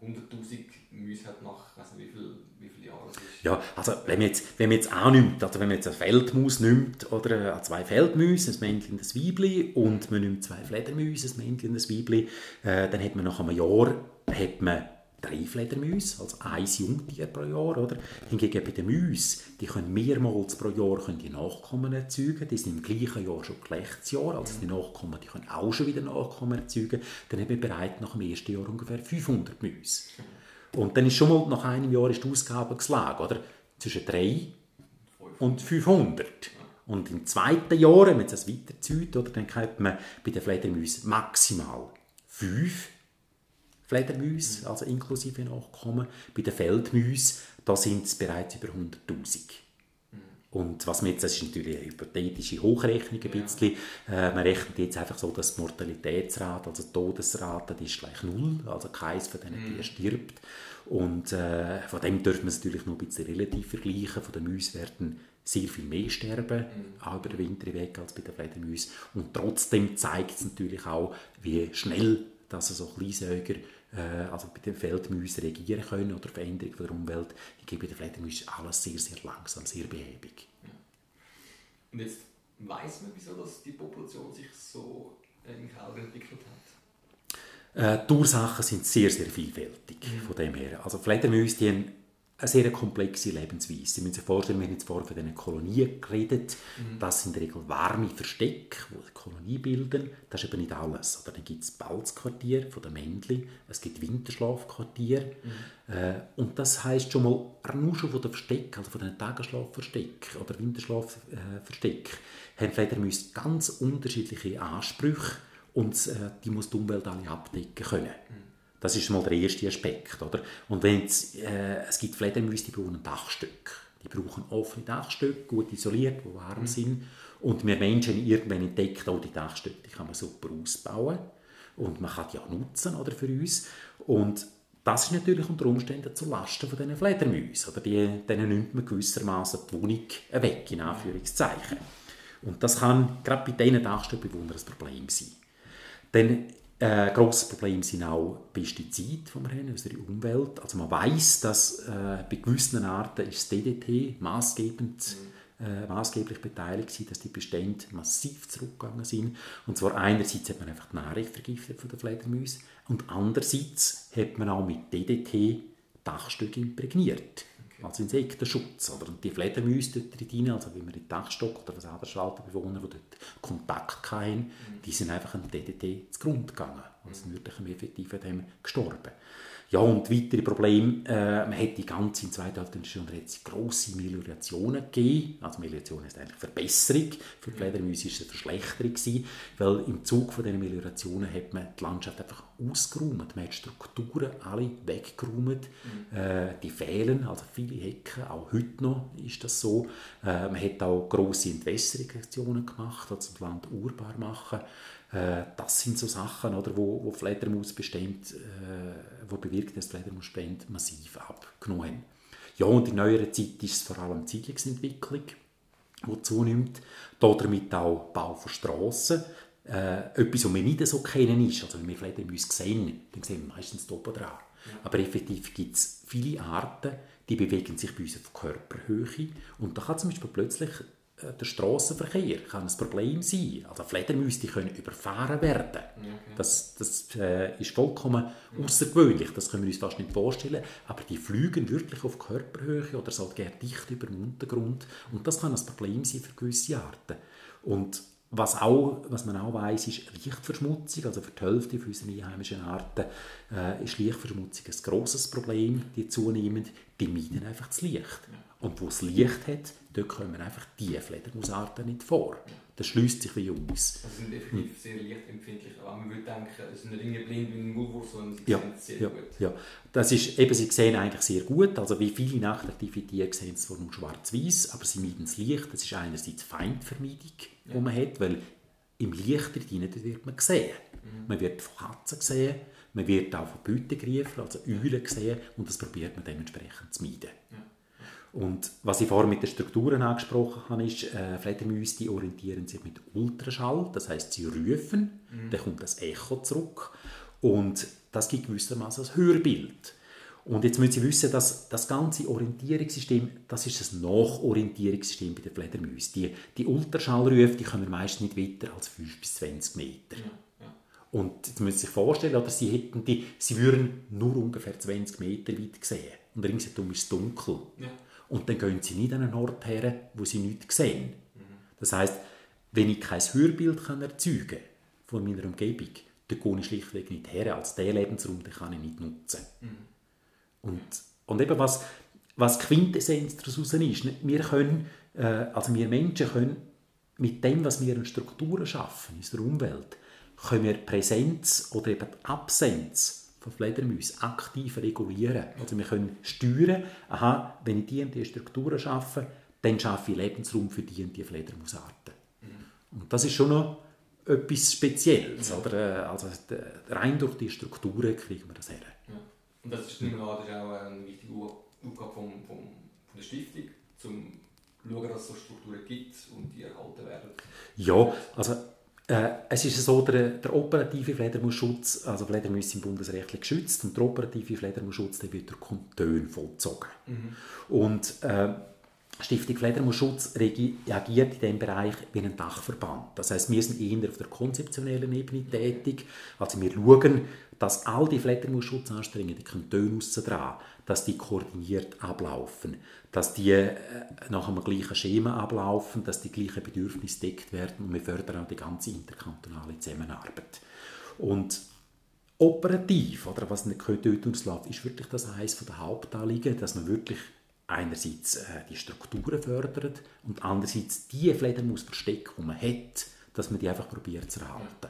100'000 Mäuse hat nach, weiß nicht, wie viel, wie viele Jahren. Ja, also wenn man jetzt, wenn man jetzt annimmt, also wenn man jetzt eine Feldmaus nimmt, oder zwei Feldmäuse, ein Männchen und ein Weibli, und man nimmt zwei Fledermäuse, ein Männchen und ein Weibli, äh, dann hat man nach einem Jahr hat man drei Fledermäuse, also ein Jungtier pro Jahr. Oder? Hingegen bei den Mäusen, die können mehrmals pro Jahr können die Nachkommen erzeugen. Die sind im gleichen Jahr schon Geschlechtsjahr, also die Nachkommen die können auch schon wieder Nachkommen erzeugen. Dann haben wir bereits nach dem ersten Jahr ungefähr 500 Mäuse. Und dann ist schon mal nach einem Jahr ist die Ausgabe geschlagen, oder? Zwischen drei und 500. Und im zweiten Jahr, wenn das weiterzieht, dann hat man bei den Fledermäusen maximal fünf Fledermäuse, also inklusive Nachkommen. Bei den Feldmäusen, da sind es bereits über 100'000. Mhm. Und was man jetzt, das ist natürlich eine hypothetische Hochrechnung ein bisschen. Ja. Äh, man rechnet jetzt einfach so, dass die Mortalitätsrate, also die Todesrate, die ist gleich null, also keins von diesen Tieren mhm. stirbt. Und äh, von dem dürfen wir es natürlich noch ein bisschen relativ vergleichen. Von den Mäusen werden sehr viel mehr sterben, mhm. auch über den Winter weg als bei den Fledermäusen. Und trotzdem zeigt es natürlich auch, wie schnell dass so Kleinsäuger also bei den Feldmäusen reagieren können oder Veränderung der Umwelt. Ich gebe bei den Fledermäusen alles sehr, sehr langsam, sehr behäbig. Und jetzt weiß man, wieso dass die Population sich so im Keller entwickelt hat? Äh, die Ursachen sind sehr, sehr vielfältig mhm. von dem her. Also Fledermäuse die haben eine sehr komplexe Lebensweise. Sie müssen sich vorstellen, wir haben jetzt vorhin von diesen Kolonien geredet. Mhm. Das sind in der Regel warme Verstecke, die Kolonie bilden. Das ist aber nicht alles. Oder dann gibt es Balzquartier von den Männchen, es gibt Winterschlafquartier. Mhm. Äh, und das heisst schon mal, nur schon von den Verstecken, also von den Tagesschlafverstecken oder Winterschlafverstecken, haben Fledermäuse ganz unterschiedliche Ansprüche und äh, die muss die Umwelt alle abdecken können. Mhm. Das ist mal der erste Aspekt. Oder? Und wenn äh, es gibt Fledermäuse, die brauchen ein Dachstück. Die brauchen offene Dachstücke, gut isoliert, die warm mhm. sind. Und wir Menschen haben irgendwann entdeckt, auch die Dachstücke die kann man super ausbauen. Und man kann die auch nutzen oder, für uns. Und das ist natürlich unter Umständen zu Lasten von diesen Fledermäusen. Oder die, denen nimmt man gewissermaßen die Wohnung weg, in Anführungszeichen. Und das kann gerade bei diesen Dachstückbewohnern ein Problem sein. Denn ein äh, grosses Problem sind auch Pestizide, die wir haben in unserer Umwelt. Also man weiß, dass äh, bei gewissen Arten ist das DDT maßgebend, äh, maßgeblich beteiligt war, dass die Bestände massiv zurückgegangen sind. Und zwar einerseits hat man einfach die Nahrung vergiftet von den Fledermäusen und andererseits hat man auch mit DDT Dachstücke imprägniert als Insektenschutz. Oder? Und die Fledermäuse dort drin, also wie man in Dachstock oder Schwalbenbewohner, die dort Kontakt hatten, mhm. die sind einfach an DDT zugrunde gegangen. Also sind wirklich effektiv an dem gestorben. Ja, und weitere Probleme, äh, man hat die ganze in zweiter Alternative grosse Meliorationen gegeben. Also Melioration ist eigentlich Verbesserung. Für die Fledermäuse war es eine Verschlechterung, gewesen, weil im Zug von diesen Meliorationen hat man die Landschaft einfach ausgeräumt. Man hat Strukturen alle weggeräumt. Mhm. Äh, die fehlen, also viele Hecken, auch heute noch ist das so. Äh, man hat auch grosse Entwässerungsaktionen gemacht, also das Land urbar machen. Äh, das sind so Sachen, oder, wo, wo Fledermausbestände, äh, wo bewirkt, dass Fledermausbestände massiv abgenommen haben. Ja, und in neuerer Zeit ist es vor allem die Siedlungsentwicklung, die zunimmt. Damit auch Bau von Strassen. Äh, etwas, was wir nicht so kennen ist, also wenn wir Fledermäuse sehen, dann sehen wir meistens da oben dran. Aber effektiv gibt es viele Arten, die bewegen sich bei uns auf Körperhöhe. Und da kann zum Beispiel plötzlich der Straßenverkehr kann ein Problem sein. Also Fledermäuse können überfahren werden. Okay. Das, das äh, ist vollkommen außergewöhnlich. Das können wir uns fast nicht vorstellen. Aber die fliegen wirklich auf Körperhöhe oder so gerne dicht über dem Untergrund. Und das kann ein Problem sein für gewisse Arten. Und was, auch, was man auch weiß, ist Lichtverschmutzung. Also für die Hälfte unserer einheimischen Arten äh, ist Lichtverschmutzung ein grosses Problem, die zunehmend. Die meiden einfach das Licht. Und wo es Licht hat, dort kommen einfach die Fledermausarten nicht vor. Das schließt sich wie aus. Also sind definitiv sehr lichtempfindlich. Aber man würde denken, es sind nicht blind wie ein Maulwurf, sondern sie ja, sehen sehr ja, gut. Ja, das ist, eben, sie sehen eigentlich sehr gut. Also wie viele nachtaktive Tiere sehen es zwar nur schwarz-weiß, aber sie meiden das Licht. Das ist einerseits Feindvermeidung, ja. die man hat, weil im Licht drin wird man gesehen. Mhm. Man wird von Katzen gesehen, man wird auch von Beutegriefern, also Eulen gesehen und das probiert man dementsprechend zu meiden. Ja. Und was ich vorhin mit den Strukturen angesprochen habe, ist, äh, Fledermäuse die orientieren sich mit Ultraschall, das heißt, sie rufen, mhm. dann kommt das Echo zurück Und das gibt gewissermaßen ein Hörbild. Und jetzt müssen Sie wissen, dass das ganze Orientierungssystem, das ist ein Nachorientierungssystem bei den Fledermäusen. Die, die Ultraschallrufe, die kommen meist nicht weiter als 5 bis 20 Meter. Ja. Und jetzt müssen Sie sich vorstellen, oder Sie, hätten die, Sie würden nur ungefähr 20 Meter weit sehen. Und ringsherum ist es dunkel. Ja. Und dann gehen Sie nicht an einen Ort her, wo Sie nichts sehen. Mhm. Das heißt, wenn ich kein Hörbild kann erzeugen kann von meiner Umgebung, dann gehe ich schlichtweg nicht her. Als der Lebensraum den kann ich nicht nutzen. Mhm. Und, und eben was, was Quintessenz daraus ist, wir können, äh, also wir Menschen können mit dem, was wir an Strukturen schaffen in unserer Umwelt, können wir Präsenz oder eben die Absenz von Fledermäusen aktiv regulieren. Also wir können steuern, aha, wenn ich die und die Strukturen schaffe, dann schaffe ich Lebensraum für die und die Fledermausarten. Mhm. Und das ist schon noch etwas Spezielles. Oder? Äh, also rein durch die Strukturen kriegen wir das her. Ja. Und das ist, nicht mehr das ist auch eine wichtige Aufgabe vom, vom, von der Stiftung, um zu schauen, dass es so Strukturen gibt und die erhalten werden. Ja, also äh, es ist so, der, der operative Fledermausschutz, also Fledermäuse sind bundesrechtlich geschützt und der operative Fledermausschutz der wird durch Kantone vollzogen. Mhm. Und äh, Stiftung Fledermausschutz reagiert in diesem Bereich wie ein Dachverband. Das heißt, wir sind eher auf der konzeptionellen Ebene tätig. Also wir schauen, dass all die Fledermausschutzanstrengungen, die Kantone dran, dass die koordiniert ablaufen, dass die äh, nach einem gleichen Schema ablaufen, dass die gleichen Bedürfnisse deckt werden und wir fördern auch die ganze interkantonale Zusammenarbeit. Und operativ, oder was Kantone ausläuft, ist wirklich das eines der Hauptanliegen, dass man wirklich einerseits äh, die Strukturen fördert und andererseits die Fledermausverstecke, die man hat, dass man die einfach probiert zu erhalten.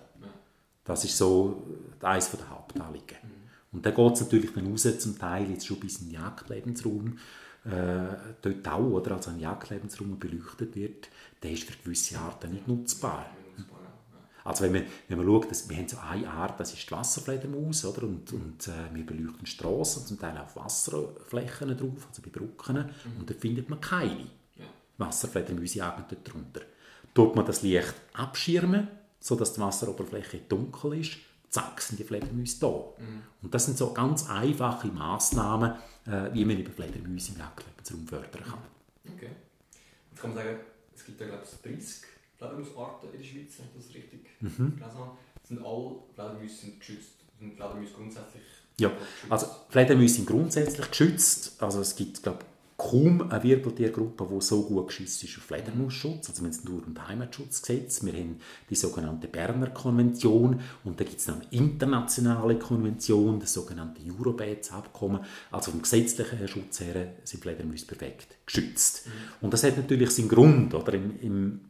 Das ist so eines der Hauptanliegen. Mhm. Und dann geht es natürlich dann raus, zum Teil jetzt schon bis in den Jagdlebensraum, äh, dort auch, oder, also ein Jagdlebensraum beleuchtet wird, der ist für gewisse Arten nicht nutzbar. Also wenn man, wenn man schaut, dass, wir haben so eine Art, das ist die Wasserfledermaus, oder? und, und äh, wir beleuchten Straßen, zum Teil auch Wasserflächen drauf, also bei Brücken, mhm. und da findet man keine ja. Wasserfledermäuse dort drunter. Tut man das Licht abschirmen, sodass die Wasseroberfläche dunkel ist, zack, sind die Fledermäuse da. Mhm. Und das sind so ganz einfache Massnahmen, äh, wie man über Fledermäuse im Jagdlebensraum fördern kann. Okay. Jetzt kann man sagen, es gibt ja glaube ich 30 Fledermausarten in der Schweiz, wenn ich das richtig mhm. gelesen habe. Sind alle Fledermäuse sind geschützt? Sind Fledermäuse grundsätzlich ja, also Fledermäuse sind grundsätzlich geschützt. Also es gibt, glaube kaum eine Wirbeltiergruppe, die so gut geschützt ist auf Fledermausschutz. Also wir haben das Natur- und Heimatschutzgesetz, wir haben die sogenannte Berner Konvention und da gibt es noch eine internationale Konvention, das sogenannte Eurobats-Abkommen. Also vom gesetzlichen Schutz her sind Fledermäuse perfekt geschützt. Mhm. Und das hat natürlich seinen Grund, oder im, im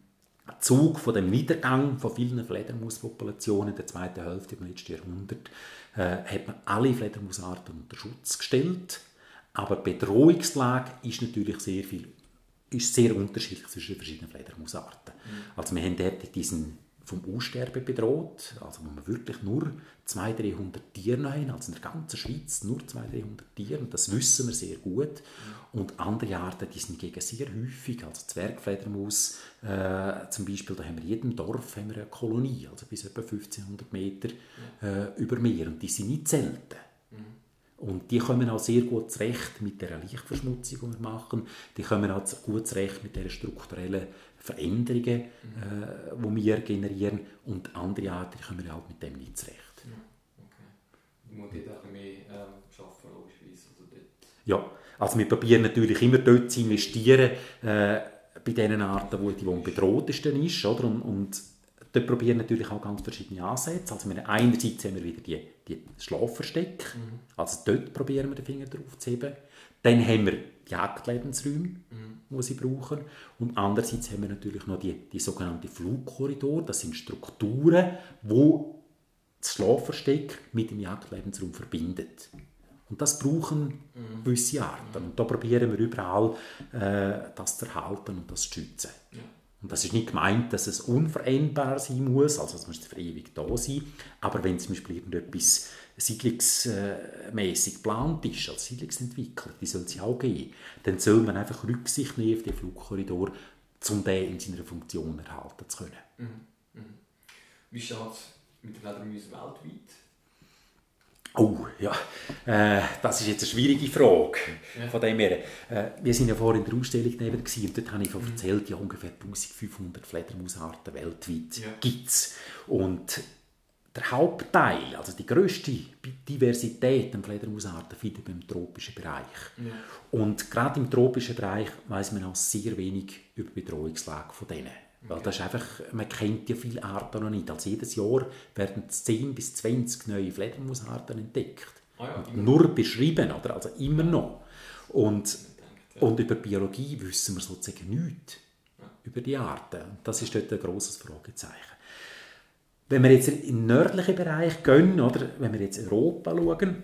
Zug von dem Niedergang von vielen Fledermauspopulationen in der zweiten Hälfte des letzten Jahrhunderts äh, hat man alle Fledermausarten unter Schutz gestellt. Aber die Bedrohungslage ist natürlich sehr viel ist sehr unterschiedlich zwischen den verschiedenen Fledermausarten. Mhm. Also wir haben dort diesen vom Aussterben bedroht, also wo wir wirklich nur 200, 300 Tiere haben, also in der ganzen Schweiz nur 200, 300 Tiere, und das wissen wir sehr gut. Mhm. Und andere Arten, die sind gegen sehr häufig, also Zwergfledermaus äh, zum Beispiel, da haben wir in jedem Dorf haben wir eine Kolonie, also bis etwa 1500 Meter äh, über Meer, und die sind nicht selten. Mhm. Und die kommen auch sehr gut zurecht mit der Lichtverschmutzung, die wir machen. Die kommen auch gut zurecht mit der strukturellen Veränderungen, mhm. äh, die wir generieren und andere Arten kommen halt mit dem nicht zurecht. Ja, okay. Man muss dort auch mehr ähm, arbeiten, logischerweise. Also ja, also wir probieren natürlich immer dort zu investieren, äh, bei den Arten, wo die, die am bedrohtesten ist. Oder? Und, und dort probieren wir natürlich auch ganz verschiedene Ansätze. Also wir, einerseits haben wir wieder die, die Schlafverstecke, mhm. also dort probieren wir den Finger drauf zu heben. Dann haben wir Jagdlebensräume, mhm. die sie brauchen. Und andererseits haben wir natürlich noch die, die sogenannten Flugkorridore. Das sind Strukturen, die das Schlafversteck mit dem Jagdlebensraum verbindet. Und das brauchen mhm. gewisse Arten. Und da probieren wir überall, äh, das zu erhalten und das zu schützen. Ja. Und das ist nicht gemeint, dass es unveränderbar sein muss, also es muss für ewig da sein. Aber wenn zum Beispiel irgendetwas siedlungsmäßig geplant ist, als Siedlungsentwickler, die soll es auch geben, dann soll man einfach Rücksicht nehmen auf den Flugkorridor, um den in seiner Funktion erhalten zu können. Mhm. Mhm. Wie steht es mit den Fledermäusen weltweit? Oh, ja, äh, das ist jetzt eine schwierige Frage. Ja. Von dem her, äh, wir sind ja vorhin in der Ausstellung neben und dort habe ich mhm. erzählt, ja ungefähr 1500 Fledermausarten weltweit ja. gibt es. Und der Hauptteil, also die grösste Diversität an Fledermausarten findet man im tropischen Bereich. Ja. Und gerade im tropischen Bereich weiß man auch sehr wenig über die Bedrohungslage von denen. Weil das ist einfach, man kennt ja viele Arten noch nicht. Also jedes Jahr werden 10 bis 20 neue Fledermausarten entdeckt. Ah ja, nur beschrieben, oder? also immer noch. Und, und über Biologie wissen wir sozusagen nichts. Über die Arten. Das ist dort ein grosses Fragezeichen. Wenn wir jetzt in den nördlichen Bereich gehen, oder wenn wir jetzt Europa schauen,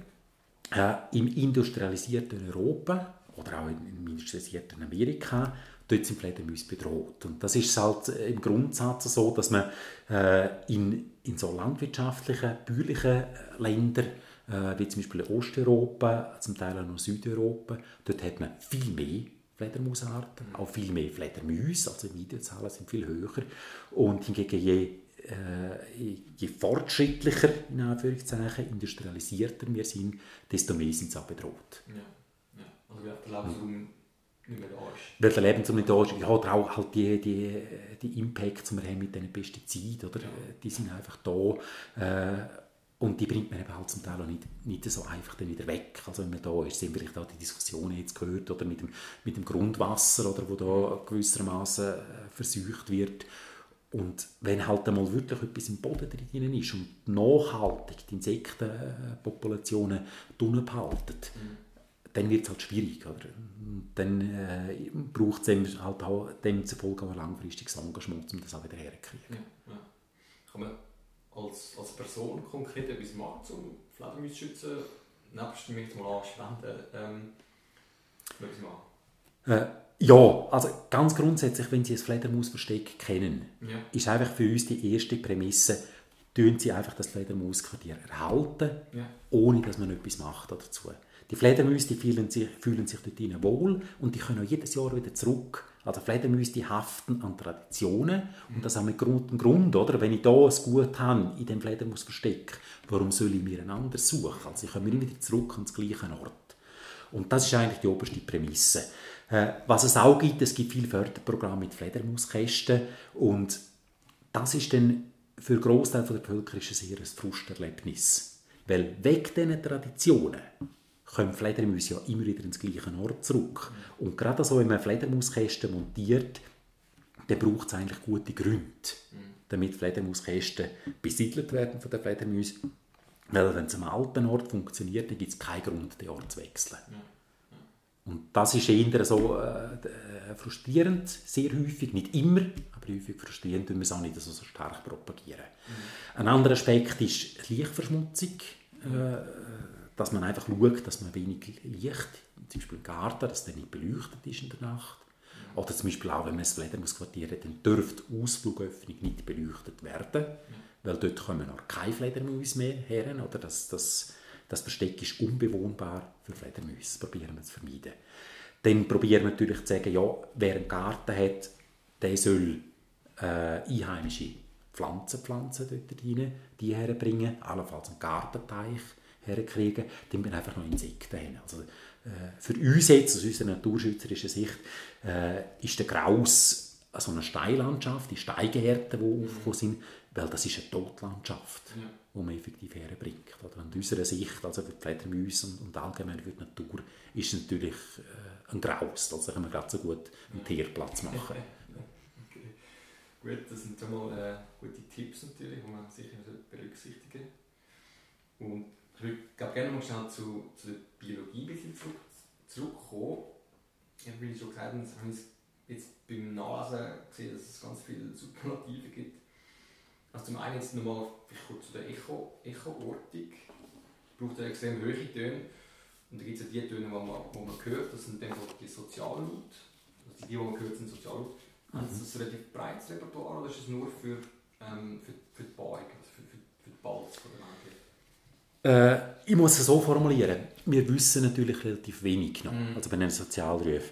äh, im industrialisierten Europa oder auch im industrialisierten Amerika, dort sind Fledermäuse bedroht. Und das ist halt im Grundsatz so, dass man äh, in, in so landwirtschaftlichen, bäuerlichen Ländern, äh, wie zum Beispiel in Osteuropa, zum Teil auch noch Südeuropa, dort hat man viel mehr Fledermausarten, auch viel mehr Fledermäuse, also die Videozahlen sind viel höher. Und hingegen je äh, je fortschrittlicher, in Anführungszeichen, industrialisierter wir sind, desto mehr sind sie auch bedroht. Ja, ja. Also der Lebensraum nicht mehr da ist. Weil der Lebensraum nicht da ist. Ja, auch halt die, die, die Impacts, die wir haben mit diesen Pestiziden, oder? Ja. die sind einfach da. Äh, und die bringt man eben halt zum Teil auch nicht, nicht so einfach dann wieder weg. Also wenn man da ist, sind vielleicht auch die Diskussionen jetzt gehört, oder mit dem, mit dem Grundwasser, oder wo da gewissermaßen äh, versucht wird. Und wenn halt einmal wirklich etwas im Boden drin ist und nachhaltig die Insektenpopulationen drinnen behalten, mhm. Dann wird es halt schwierig. Oder? Dann äh, braucht es halt auch demzufolge auch ein langfristiges Engagement, um das auch wieder herzukriegen. Ja, ja. Kann man als, als Person konkret etwas machen, um Fledermäuse zu schützen? Nebst dem jetzt mal anspenden, ähm, etwas machen? Äh, ja, also ganz grundsätzlich, wenn Sie ein Fledermausversteck kennen, ja. ist einfach für uns die erste Prämisse, tun Sie einfach das Fledermausquartier erhalten, ja. ohne dass man etwas macht dazu. Die Fledermäuse die fühlen, sich, fühlen sich dort wohl und die können auch jedes Jahr wieder zurück. Also Fledermäuse die haften an Traditionen und das haben wir einen Grund, oder? Wenn ich da ein Gut habe in dem Fledermausversteck, warum soll ich mir ein anderes suchen? Also ich komme immer wieder zurück an den gleichen Ort. Und das ist eigentlich die oberste Prämisse. Äh, was es auch gibt, es gibt viele Förderprogramme mit Fledermauskästen und das ist dann für einen Großteil der Bevölkerung ein sehr ein Frusterlebnis. Weil weg diesen Traditionen kommen Fledermäuse ja immer wieder ins gleiche Ort zurück. Und gerade so, wenn man Fledermauskästen montiert, dann braucht es eigentlich gute Gründe, damit Fledermauskästen besiedelt werden von den Fledermäusen. Weil wenn es am alten Ort funktioniert, dann gibt es keinen Grund, den Ort zu wechseln. Und das ist eher so äh, frustrierend, sehr häufig, nicht immer, aber häufig frustrierend, wenn wir es auch nicht so, so stark propagieren. Mhm. Ein anderer Aspekt ist Lichtverschmutzung, äh, dass man einfach schaut, dass man wenig Licht, zum Beispiel im Garten, dass der nicht beleuchtet ist in der Nacht. Oder zum Beispiel auch, wenn man ein Fledermausquartier hat, dann dürfte die Ausflugöffnung nicht beleuchtet werden, weil dort kommen noch keine Fledermäuse mehr her, oder das, das das Versteck ist unbewohnbar für Fledermäuse. Das probieren wir zu vermeiden. Dann probieren wir natürlich zu sagen, ja, wer einen Garten hat, der soll äh, einheimische Pflanzen pflanzen dort rein, die herbringen, allenfalls einen Gartenteich herkriegen, dann wir einfach noch Insekten haben. Also, äh, für uns jetzt, aus unserer naturschützerischen Sicht, äh, ist der Graus so eine Steinlandschaft, die Steingärten, die aufgekommen sind, weil das ist eine Totlandschaft. Ja die man effektiv herbringt. Oder an unserer Sicht, also für die Fledermäuse und, und allgemein für die Natur, ist es natürlich äh, ein Graus. Also kann man gerade so gut einen Tierplatz machen. Okay. Gut, das sind schon mal äh, gute Tipps natürlich, die man sicher berücksichtigen Und ich würde gerne mal schnell zu, zu der Biologie ein bisschen zurück, zurückkommen. Ich habe, schon gesagt habe, habe ich jetzt beim Nachlesen gesehen, dass es ganz viele Superlative gibt also zum einen jetzt nochmal kurz zu der Echo, Echo-Ortung. braucht eine extrem hohe Töne. Und da gibt es ja die Töne, die man, die man hört, das sind dann die Soziallaut. Also die, die man hört, sind Soziallaut. Mhm. Ist das ein relativ breites Repertoire oder ist es nur für, ähm, für, für die Paarung, also für, für, für die Balz von der äh, Ich muss es so formulieren. Wir wissen natürlich relativ wenig noch, mhm. also bei einem Sozialruf.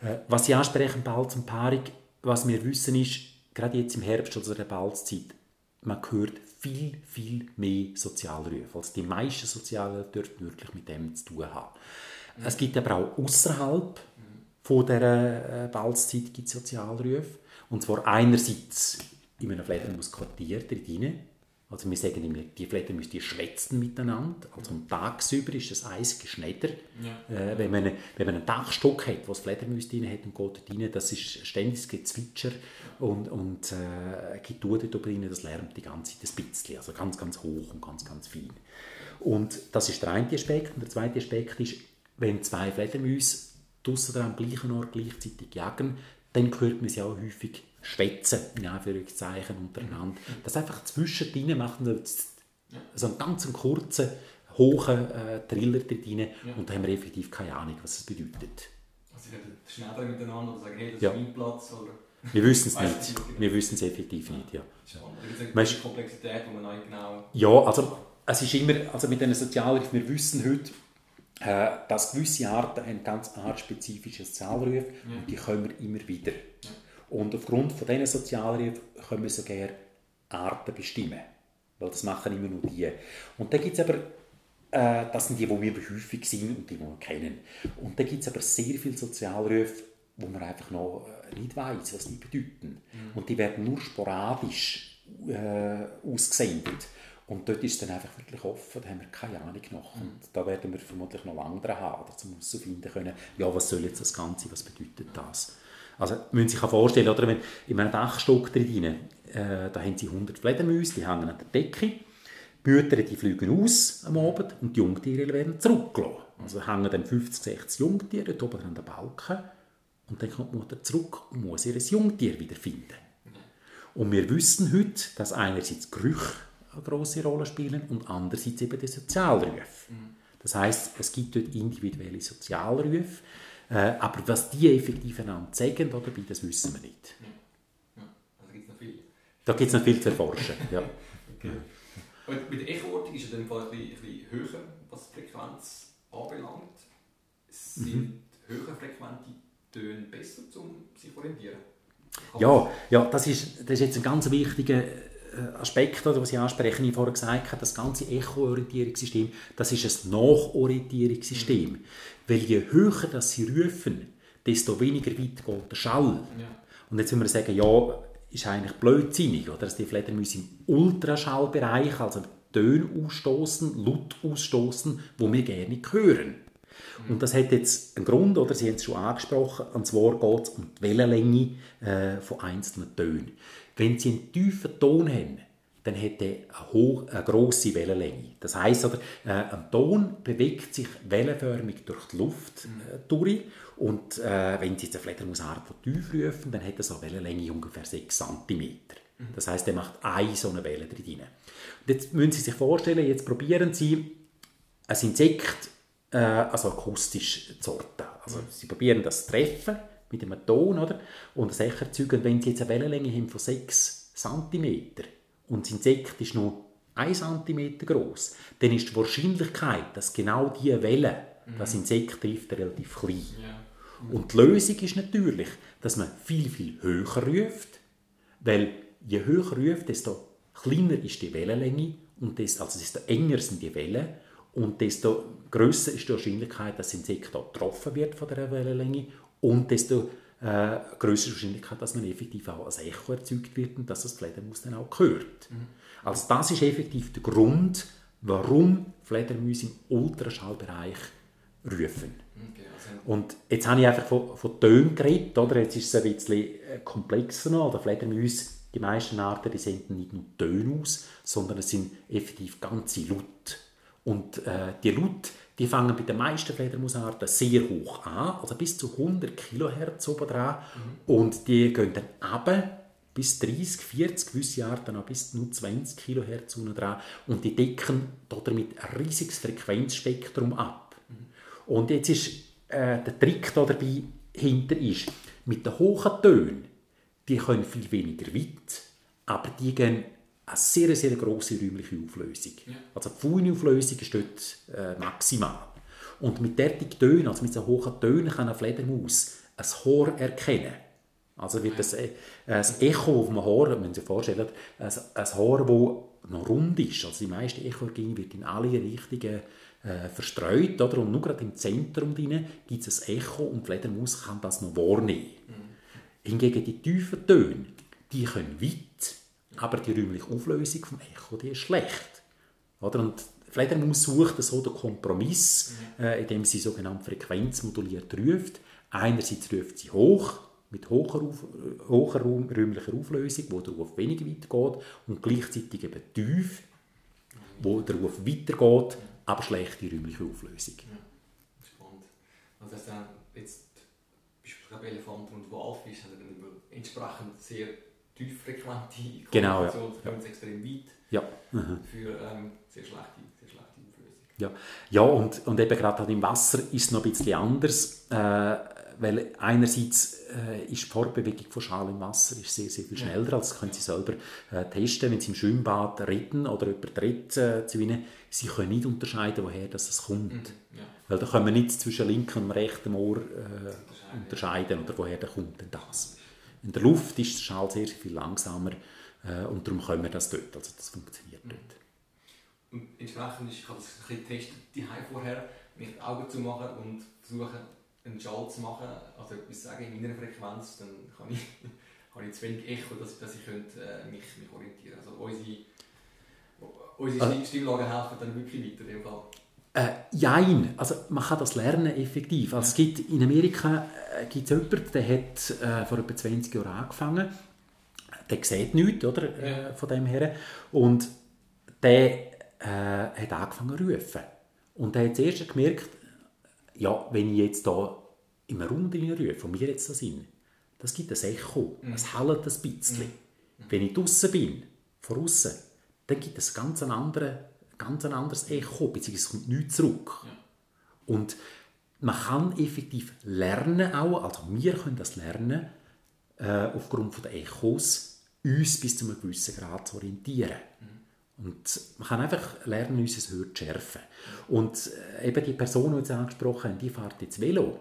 Äh, was Sie ansprechen, Balz und Paarung, was wir wissen ist, gerade jetzt im Herbst, also der Balzzeit, man hört viel, viel mehr Sozialrufe. Also die meisten Sozialrufe dort wirklich mit dem zu tun haben. Mhm. Es gibt aber auch außerhalb mhm. von dieser äh, Balzzeit gibt Sozialrufe. Und zwar einerseits in einem Fledermausquartier drin, also wir sagen immer, die Fledermäuse die schwätzen miteinander. Also am tagsüber ist das Eis geschnedder. Ja. Äh, wenn, man, wenn man einen Dachstock hat, wo das Fledermäuse drin hat und geht dort rein, das ist ständiges Gezwitscher und, und äh, Getue dort drin, das lärmt die ganze Zeit ein bisschen. Also ganz, ganz hoch und ganz, ganz fein. Und das ist der eine Aspekt. Und der zweite Aspekt ist, wenn zwei Fledermäuse draussen am gleichen Ort gleichzeitig jagen, dann hört man sie auch häufig schwätzen, in Anführungszeichen, untereinander. Das einfach zwischendrin machen so einen ganz kurzen, hohen äh, Triller drin ja. und da haben wir effektiv keine Ahnung, was es bedeutet. Also sie reden schneller miteinander oder sagen, hey, das ja. ist mein Platz, oder... Wir wissen es nicht. Genau. Wir wissen es effektiv nicht, ja. Spannend. Gibt es eine Komplexität, die man nicht genau... Ja, also es ist immer, also mit diesen Sozialhilfe, wir wissen heute, äh, dass gewisse Arten einen ganz artspezifischen Sozialruf ja. und die kommen wir immer wieder. Ja. Und aufgrund von diesen Sozialhilfe können wir sogar Arten bestimmen. Weil das machen immer nur die. Und dann gibt es aber, äh, das sind die, die wir häufig sind und die, die wir kennen. Und dann gibt es aber sehr viele Sozialrufe, wo man einfach noch äh, nicht weiß, was die bedeuten. Mhm. Und die werden nur sporadisch äh, ausgesendet. Und dort ist es dann einfach wirklich offen, da haben wir keine Ahnung noch. Mhm. Und da werden wir vermutlich noch lange dran haben, um herauszufinden können, ja, was soll jetzt das Ganze, was bedeutet das? Also müssen Sie sich vorstellen, oder, wenn in einem Dachstock drin, äh, da haben Sie 100 Fledermäuse, die hängen an der Decke, die Mütter die fliegen aus am Abend und die Jungtiere werden zurückgelassen. Also hängen dann 50, 60 Jungtiere dort oben an der Balken und dann kommt die Mutter zurück und muss ihr Jungtier wiederfinden. Und wir wissen heute, dass einerseits Gerüche eine grosse Rolle spielen und andererseits eben die Sozialrufe. Das heißt, es gibt dort individuelle Sozialrufe, äh, aber was die effektiv einander sagen dabei, das wissen wir nicht. Ja. Also noch viel. Da gibt es noch viel zu erforschen. ja. okay. Und mit der Echoortung ist es in Fall ein bisschen, ein bisschen höher, was die Frequenz anbelangt. Sind mhm. höher frequente Töne besser, um sich zu orientieren? Ja, ja das, ist, das ist jetzt ein ganz wichtiger äh, Aspekt, oder, was ich anspreche, ich vorher gesagt habe, das ganze Echo-Orientierungssystem, das ist ein Nachorientierungssystem. Weil je höher das sie rufen, desto weniger weit geht der Schall. Ja. Und jetzt würden wir sagen, ja, ist eigentlich blödsinnig, oder? dass die Fledermäuse im Ultraschallbereich, also Töne ausstoßen, Laut ausstoßen, wo wir gerne hören. Mhm. Und das hat jetzt einen Grund, oder Sie haben es schon angesprochen, und zwar geht es um die Wellenlänge äh, von einzelnen Tönen. Wenn Sie einen tiefen Ton haben, dann hat er eine, hohe, eine grosse Wellenlänge. Das heisst, oder, äh, ein Ton bewegt sich wellenförmig durch die Luft äh, durch und äh, wenn Sie jetzt eine Fledermausart tief rufen, dann hat er so eine Wellenlänge ungefähr 6 cm. Mhm. Das heisst, er macht eine so eine Welle drin. Und jetzt müssen Sie sich vorstellen, jetzt probieren Sie ein Insekt äh, also akustisch zu orten. Also mhm. Sie probieren das zu treffen mit einem Ton oder? und das Echo erzeugen. Wenn Sie jetzt eine Wellenlänge haben von 6 cm und das Insekt ist nur 1 cm groß, dann ist die Wahrscheinlichkeit, dass genau diese Welle mhm. das Insekt trifft, relativ klein. Ja. Mhm. Und die Lösung ist natürlich, dass man viel, viel höher ruft, weil je höher ruft, desto kleiner ist die Wellenlänge und desto, also desto enger sind die Wellen und desto größer ist die Wahrscheinlichkeit, dass das Insekt getroffen wird von der Wellenlänge und desto äh, größere Wahrscheinlichkeit, dass man effektiv auch als Echo erzeugt wird und dass das Fledermaus dann auch hört. Mhm. Also das ist effektiv der Grund, warum Fledermäuse im Ultraschallbereich rufen. Okay, also und jetzt habe ich einfach von, von Tönen geredet, oder? jetzt ist es ein bisschen äh, komplexer noch. Oder Fledermäuse, die meisten Arten, die senden nicht nur Töne aus, sondern es sind effektiv ganze Laute. Und äh, die Laute die fangen bei den meisten Fledermausarten sehr hoch an, also bis zu 100 kHz oben dran. Mhm. Und die gehen dann runter bis 30, 40, gewisse Arten auch bis nur 20 kHz unten dran. Und die decken damit ein riesiges Frequenzspektrum ab. Mhm. Und jetzt ist äh, der Trick da dabei hinter ist, mit den hohen Tönen, die können viel weniger weit, aber die gehen eine sehr, sehr grosse räumliche Auflösung. Ja. Also die Faunauflösung ist dort äh, maximal. Und mit derartigen Tönen, also mit so hohen Tönen, kann eine Fledermaus ein Haar erkennen. Also wird das, äh, das Echo auf dem Haar, wenn Sie sich vorstellen, ein, ein Haar, das noch rund ist. Also die meiste Echoergie wird in alle Richtungen äh, verstreut. Oder? Und nur gerade im Zentrum gibt es ein Echo und die Fledermaus kann das noch wahrnehmen. Mhm. Hingegen die tiefen Töne, die können weit, aber die räumliche Auflösung vom Echo die ist schlecht. Oder? Und Fledermaus sucht so den Kompromiss, mhm. äh, indem sie sogenannte frequenzmoduliert ruft. Einerseits ruft sie hoch, mit hoher, Auf, hoher räumlicher Auflösung, wo der Ruf weniger weit geht, und gleichzeitig eben tief, wo der Ruf weitergeht, aber schlechte räumliche Auflösung. Ja, spannend. Also das heißt, jetzt beispielsweise Elefanten und Walfisch haben dann entsprechend sehr tieffrequente genau, ja. ja. extrem weit ja. Mhm. für ähm, sehr schlechte, sehr schlechte Auflösung. Ja, ja und, und eben gerade im Wasser ist es noch ein bisschen anders. Äh, weil einerseits äh, ist die Fortbewegung von Schal im Wasser ist sehr, sehr viel schneller, ja. als können Sie selber äh, testen, wenn Sie im Schwimmbad retten oder jemand redet äh, zu Ihnen. Sie können nicht unterscheiden, woher das kommt. Mhm. Ja. Weil da können wir nicht zwischen linkem und rechtem Ohr äh, unterscheiden oder woher der kommt denn das. In der Luft ist der Schal sehr, viel langsamer äh, und darum können wir das dort, also das funktioniert dort. Und entsprechend ist, ich habe das ein bisschen getestet, die vorher, mich die Augen zu machen und versuchen, einen Schall zu machen, also etwas sagen in meiner Frequenz, dann kann ich, habe ich zu wenig Echo, dass, dass ich könnte, äh, mich, mich orientieren könnte. Also unsere, unsere also, Stimmlagen helfen dann wirklich weiter in dem Fall. Äh, jein, also man kann das lernen effektiv. Also es gibt, in Amerika äh, gibt es jemanden, der hat äh, vor etwa 20 Jahren angefangen, der sieht nichts oder, äh, von dem her und der äh, hat angefangen zu rufen. Und er hat zuerst gemerkt, ja, wenn ich jetzt da im Raum rufe, von mir jetzt da sind, das gibt ein Echo, mhm. es hallt ein bisschen. Mhm. Wenn ich draußen bin, von außen, dann gibt es ganz ein, andere, ganz ein anderes Echo, beziehungsweise es kommt nichts zurück. Ja. Und man kann effektiv lernen auch, also wir können das lernen, äh, aufgrund der Echos, uns bis zu einem gewissen Grad zu orientieren. Mhm. Und man kann einfach lernen, unser Hören zu schärfen. Und äh, eben die Person, die jetzt angesprochen haben, die fährt jetzt Velo.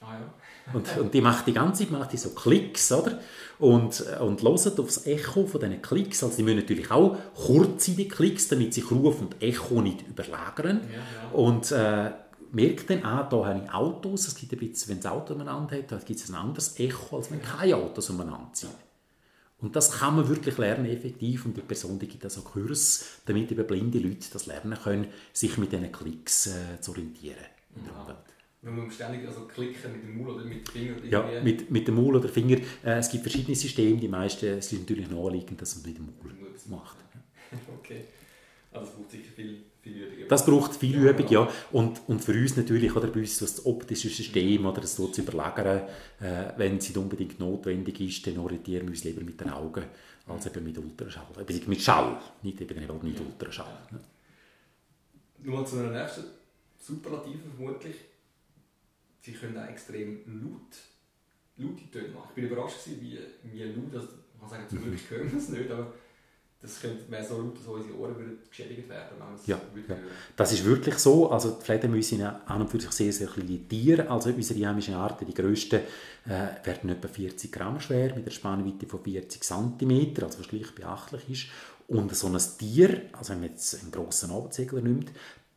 Ah, ja. Und, und die macht die ganze Zeit macht die so Klicks, oder? Und, und hört aufs Echo von diesen Klicks. Also die müssen natürlich auch kurz sein, die Klicks, damit sich Ruf und Echo nicht überlagern. Ja, ja. Und äh, merkt dann, ah, da habe ich Autos, es gibt ein bisschen, wenn das Auto umeinander hat, gibt es ein anderes Echo, als wenn keine Autos umeinander sind. Und das kann man wirklich lernen, effektiv. Und die Person die gibt das auch Kurs, damit eben blinde Leute das lernen können, sich mit diesen Klicks äh, zu orientieren in man ständig also klicken mit dem Maul oder mit dem Finger? Oder ja, mit, mit dem Maul oder Finger. Äh, es gibt verschiedene Systeme. Die meisten sind natürlich naheliegend, dass man mit dem Maul macht. okay. Also es braucht sicher viel viel Übung. Das braucht viel ja, Übung, ja. Und, und für uns natürlich, oder bei uns das optische System oder das so zu überlagern, äh, wenn es nicht unbedingt notwendig ist, dann orientieren wir uns lieber mit den Augen als eben mit Ultraschall. Eben mit Schall, nicht eben mit Ultraschall. Ja. Ja. Nur zu einer nächsten Superlative vermutlich. Sie können auch extrem laut, laute Töne machen. Ich bin überrascht, wie, wie laut, das, man kann sagen, zum Glück hören wir es nicht, aber das könnte mehr so laut, dass unsere Ohren würden geschädigt werden ja, ja. Das ist wirklich so. Also die Fledermäuse sind an und für sich sehr, sehr kleine Tiere. Also unsere heimischen Arten, die grössten, äh, werden etwa 40 Gramm schwer, mit einer Spannweite von 40 cm, also was gleich beachtlich ist. Und so ein Tier, also wenn man jetzt einen grossen Abzegler nimmt,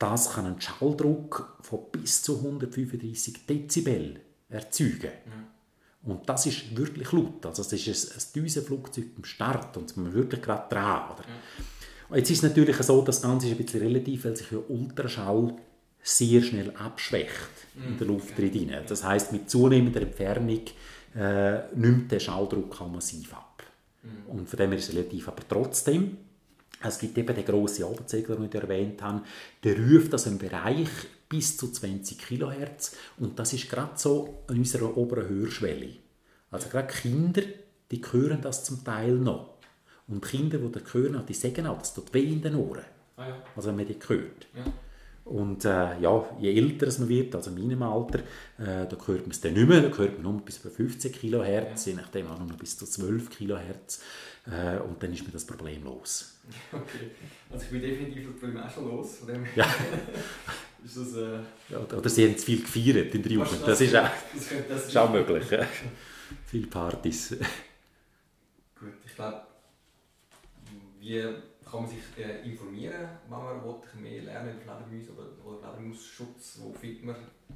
das kann einen Schalldruck von bis zu 135 Dezibel erzeugen. Ja. Und das ist wirklich laut. Also das ist ein, ein Düsenflugzeug am Start und man wirklich gerade dran. Oder? Ja. Jetzt ist es natürlich so, das Ganze ist ein bisschen relativ, weil sich ja Ultraschall sehr schnell abschwächt in der Luft okay. drin. Das heißt, mit zunehmender Entfernung äh, nimmt der Schalldruck auch massiv ab. Mhm. Und von dem her ist es relativ. Aber trotzdem, es gibt eben den grossen Abenzegler, den ich erwähnt habe, der ruft also im Bereich bis zu 20 kHz und das ist gerade so an unserer oberen Hörschwelle. Also gerade Kinder, die hören das zum Teil noch. Und Kinder, die das hören, die sagen auch, das tut weh in den Ohren. Ah, ja. Also wenn man die hört. Ja. Und äh, ja, je älter man wird, also in meinem Alter, äh, da hört man es dann nicht mehr, da hört man nur bis bei 15 kHz, ja. je nachdem auch noch bis zu 12 kHz. Äh, und dann ist mir das Problem los. Okay, also ich bin definitiv das Problem auch schon los. Von dem ja. ist das, äh... ja, oder sie haben zu viel gefeiert in der Jugend, das, das, ist auch, das, das ist auch möglich. Ja. Viele Partys. Gut, ich glaube, wie kann man sich äh, informieren, wenn man will, mehr lernen über Fledermäuse oder, oder Fledermausschutz? Wo findet man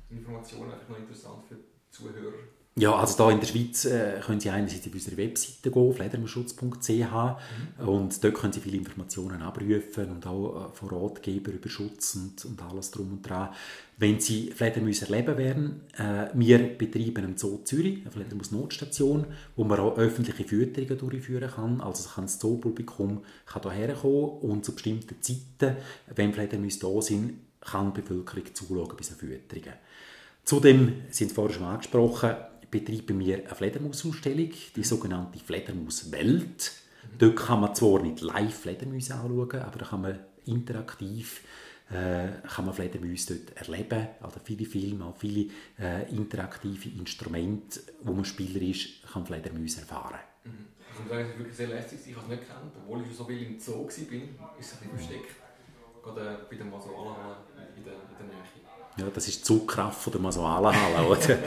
Informationen? Einfach noch interessant für die Zuhörer. Ja, also da in der Schweiz äh, können Sie einerseits auf unsere Webseite gehen, fledermausschutz.ch mhm. und dort können Sie viele Informationen abrufen und auch äh, von Ratgeber über Schutz und, und alles drum und dran. Wenn Sie Fledermäuse erleben werden, äh, wir betreiben im Zoo Zürich eine Fledermaus-Notstation, wo man auch öffentliche Fütterungen durchführen kann. Also kann das Zoopublikum kann hierher kommen und zu bestimmten Zeiten, wenn Fledermäuse da sind, kann die Bevölkerung zuschauen bei so Fütterungen. Zudem, sind Sie vorher schon angesprochen, betreiben wir eine Fledermausausstellung, die sogenannte Fledermauswelt. Dort kann man zwar nicht live Fledermäuse anschauen, aber da kann man interaktiv äh, kann man Fledermäuse dort erleben. Also viele Filme, viele äh, interaktive Instrumente, wo man spielerisch kann Fledermäuse erfahren. Mhm. Ich muss sagen, es ist wirklich sehr lästig. Ich habe es nicht gekannt, obwohl ich schon so viel im Zoo war, ist es ein bisschen versteckt. Gerade bei dem Masoala in in der Nähe. Ja, das ist die Zugkraft von der Masoalenhalle, oder?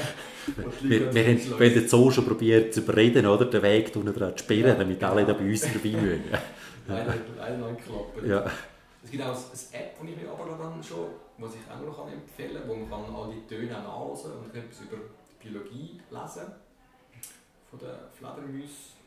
wir, wir haben bei der Zoo schon probiert zu überreden, oder? Den Weg unten dran zu sperren, damit alle da bei uns vorbei müssen. Noch geklappt. Ja. Es gibt auch eine App, die ich mir aber dann schon, was ich auch noch empfehlen kann, wo man kann all die Töne nachlesen und etwas über die Biologie lesen von den Fledermäusen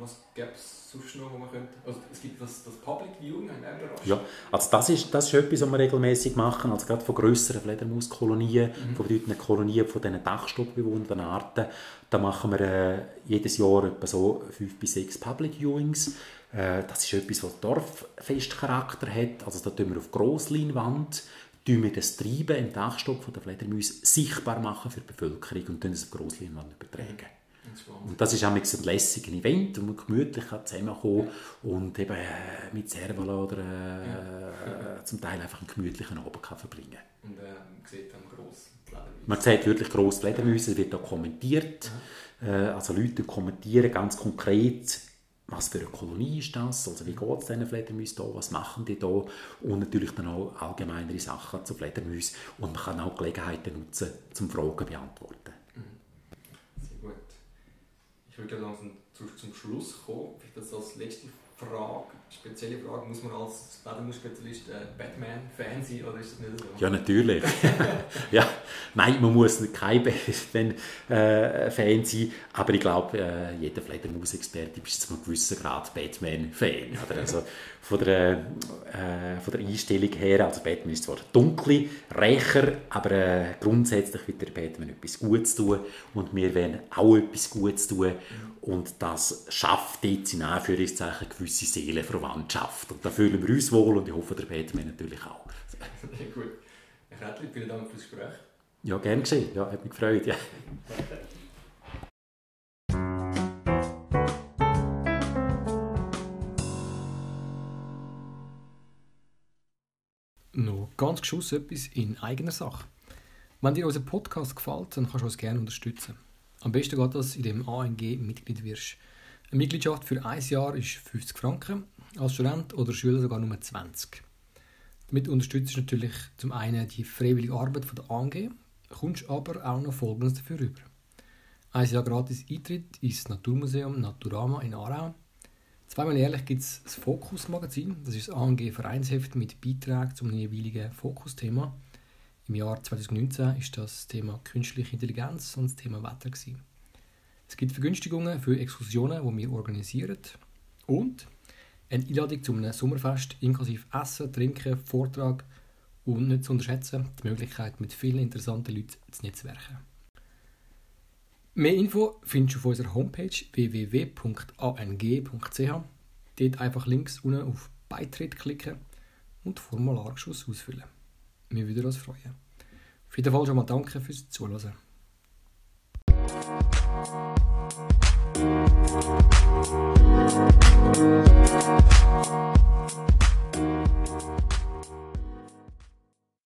was gäbe es sonst noch, wo man könnte... Also es gibt das, das Public Viewing, wir Ja, also das ist, das ist etwas, was wir regelmäßig machen, also gerade von grösseren Fledermauskolonien, mhm. von bedeutenden Kolonien, von diesen dachstockbewohnenden Arten. Da machen wir äh, jedes Jahr etwa so fünf bis sechs Public Viewings. Äh, das ist etwas, was Dorffestcharakter hat, also da tun wir auf Grossleinwand tun wir das Treiben im Dachstock der Fledermäuse sichtbar machen für die Bevölkerung und dann es auf Grossleinwand übertragen. Und das ist auch ein lässiges Event, wo man gemütlich zusammenkommen kann und eben äh, mit Servola oder äh, zum Teil einfach einen gemütlichen Abend kann verbringen kann. Und äh, man sieht dann gross Fledermäuse? Man sieht wirklich grosse Fledermäuse, es wird auch kommentiert. Mhm. Äh, also Leute kommentieren ganz konkret, was für eine Kolonie ist das, also wie geht es diesen Fledermäusen da, was machen die da und natürlich dann auch allgemeinere Sachen zu Fledermäusen und man kann auch Gelegenheiten nutzen, zum Fragen beantworten. Ich würde langsam zum Schluss kommen. Vielleicht als letzte Frage, spezielle Frage, muss man als Fledermaus-Spezialist äh, Batman-Fan sein oder ist das nicht so? Ja, natürlich. ja, nein, man muss kein Batman-Fan äh, sein, aber ich glaube, äh, jeder Fledermaus-Experte ist zu einem gewissen Grad Batman-Fan. Also von der, äh, von der Einstellung her, also Batman ist zwar dunkel, rächer, aber äh, grundsätzlich wird der Batman etwas Gutes tun und wir werden auch etwas Gutes tun und das schafft jetzt in Anführungszeichen gewisse Seelenverwandtschaft. Und da fühlen wir uns wohl und ich hoffe, der Batman natürlich auch. Sehr gut. Herr Rätli, vielen Dank fürs Gespräch. Ja, gern geschehen. Ja, hat mich gefreut. Ja. Noch ganz geschossen etwas in eigener Sache. Wenn dir unser Podcast gefällt, dann kannst du uns gerne unterstützen. Am besten geht das, indem du ANG Mitglied wirst. Eine Mitgliedschaft für ein Jahr ist 50 Franken, als Student oder Schüler sogar nur 20. Damit unterstützt du natürlich zum einen die freiwillige Arbeit von der ANG, kommst aber auch noch Folgendes dafür rüber. Ein Jahr gratis Eintritt ins Naturmuseum Naturama in Aarau. Zweimal jährlich gibt es das Fokus-Magazin, das ist das ANG Vereinsheft mit Beiträgen zum jeweiligen Fokusthema. Im Jahr 2019 war das Thema künstliche Intelligenz und das Thema Wetter. Gewesen. Es gibt Vergünstigungen für Exkursionen, die wir organisieren. Und eine Einladung zu einem Sommerfest inklusive Essen, Trinken, Vortrag und nicht zu unterschätzen, die Möglichkeit, mit vielen interessanten Leuten zu netzwerken. Mehr Info findest du auf unserer Homepage www.ang.ch. Dort einfach links unten auf Beitritt klicken und Formulargeschuss ausfüllen. Wir würden uns freuen. Auf jeden Fall schon mal danke fürs Zuhören. Thank you.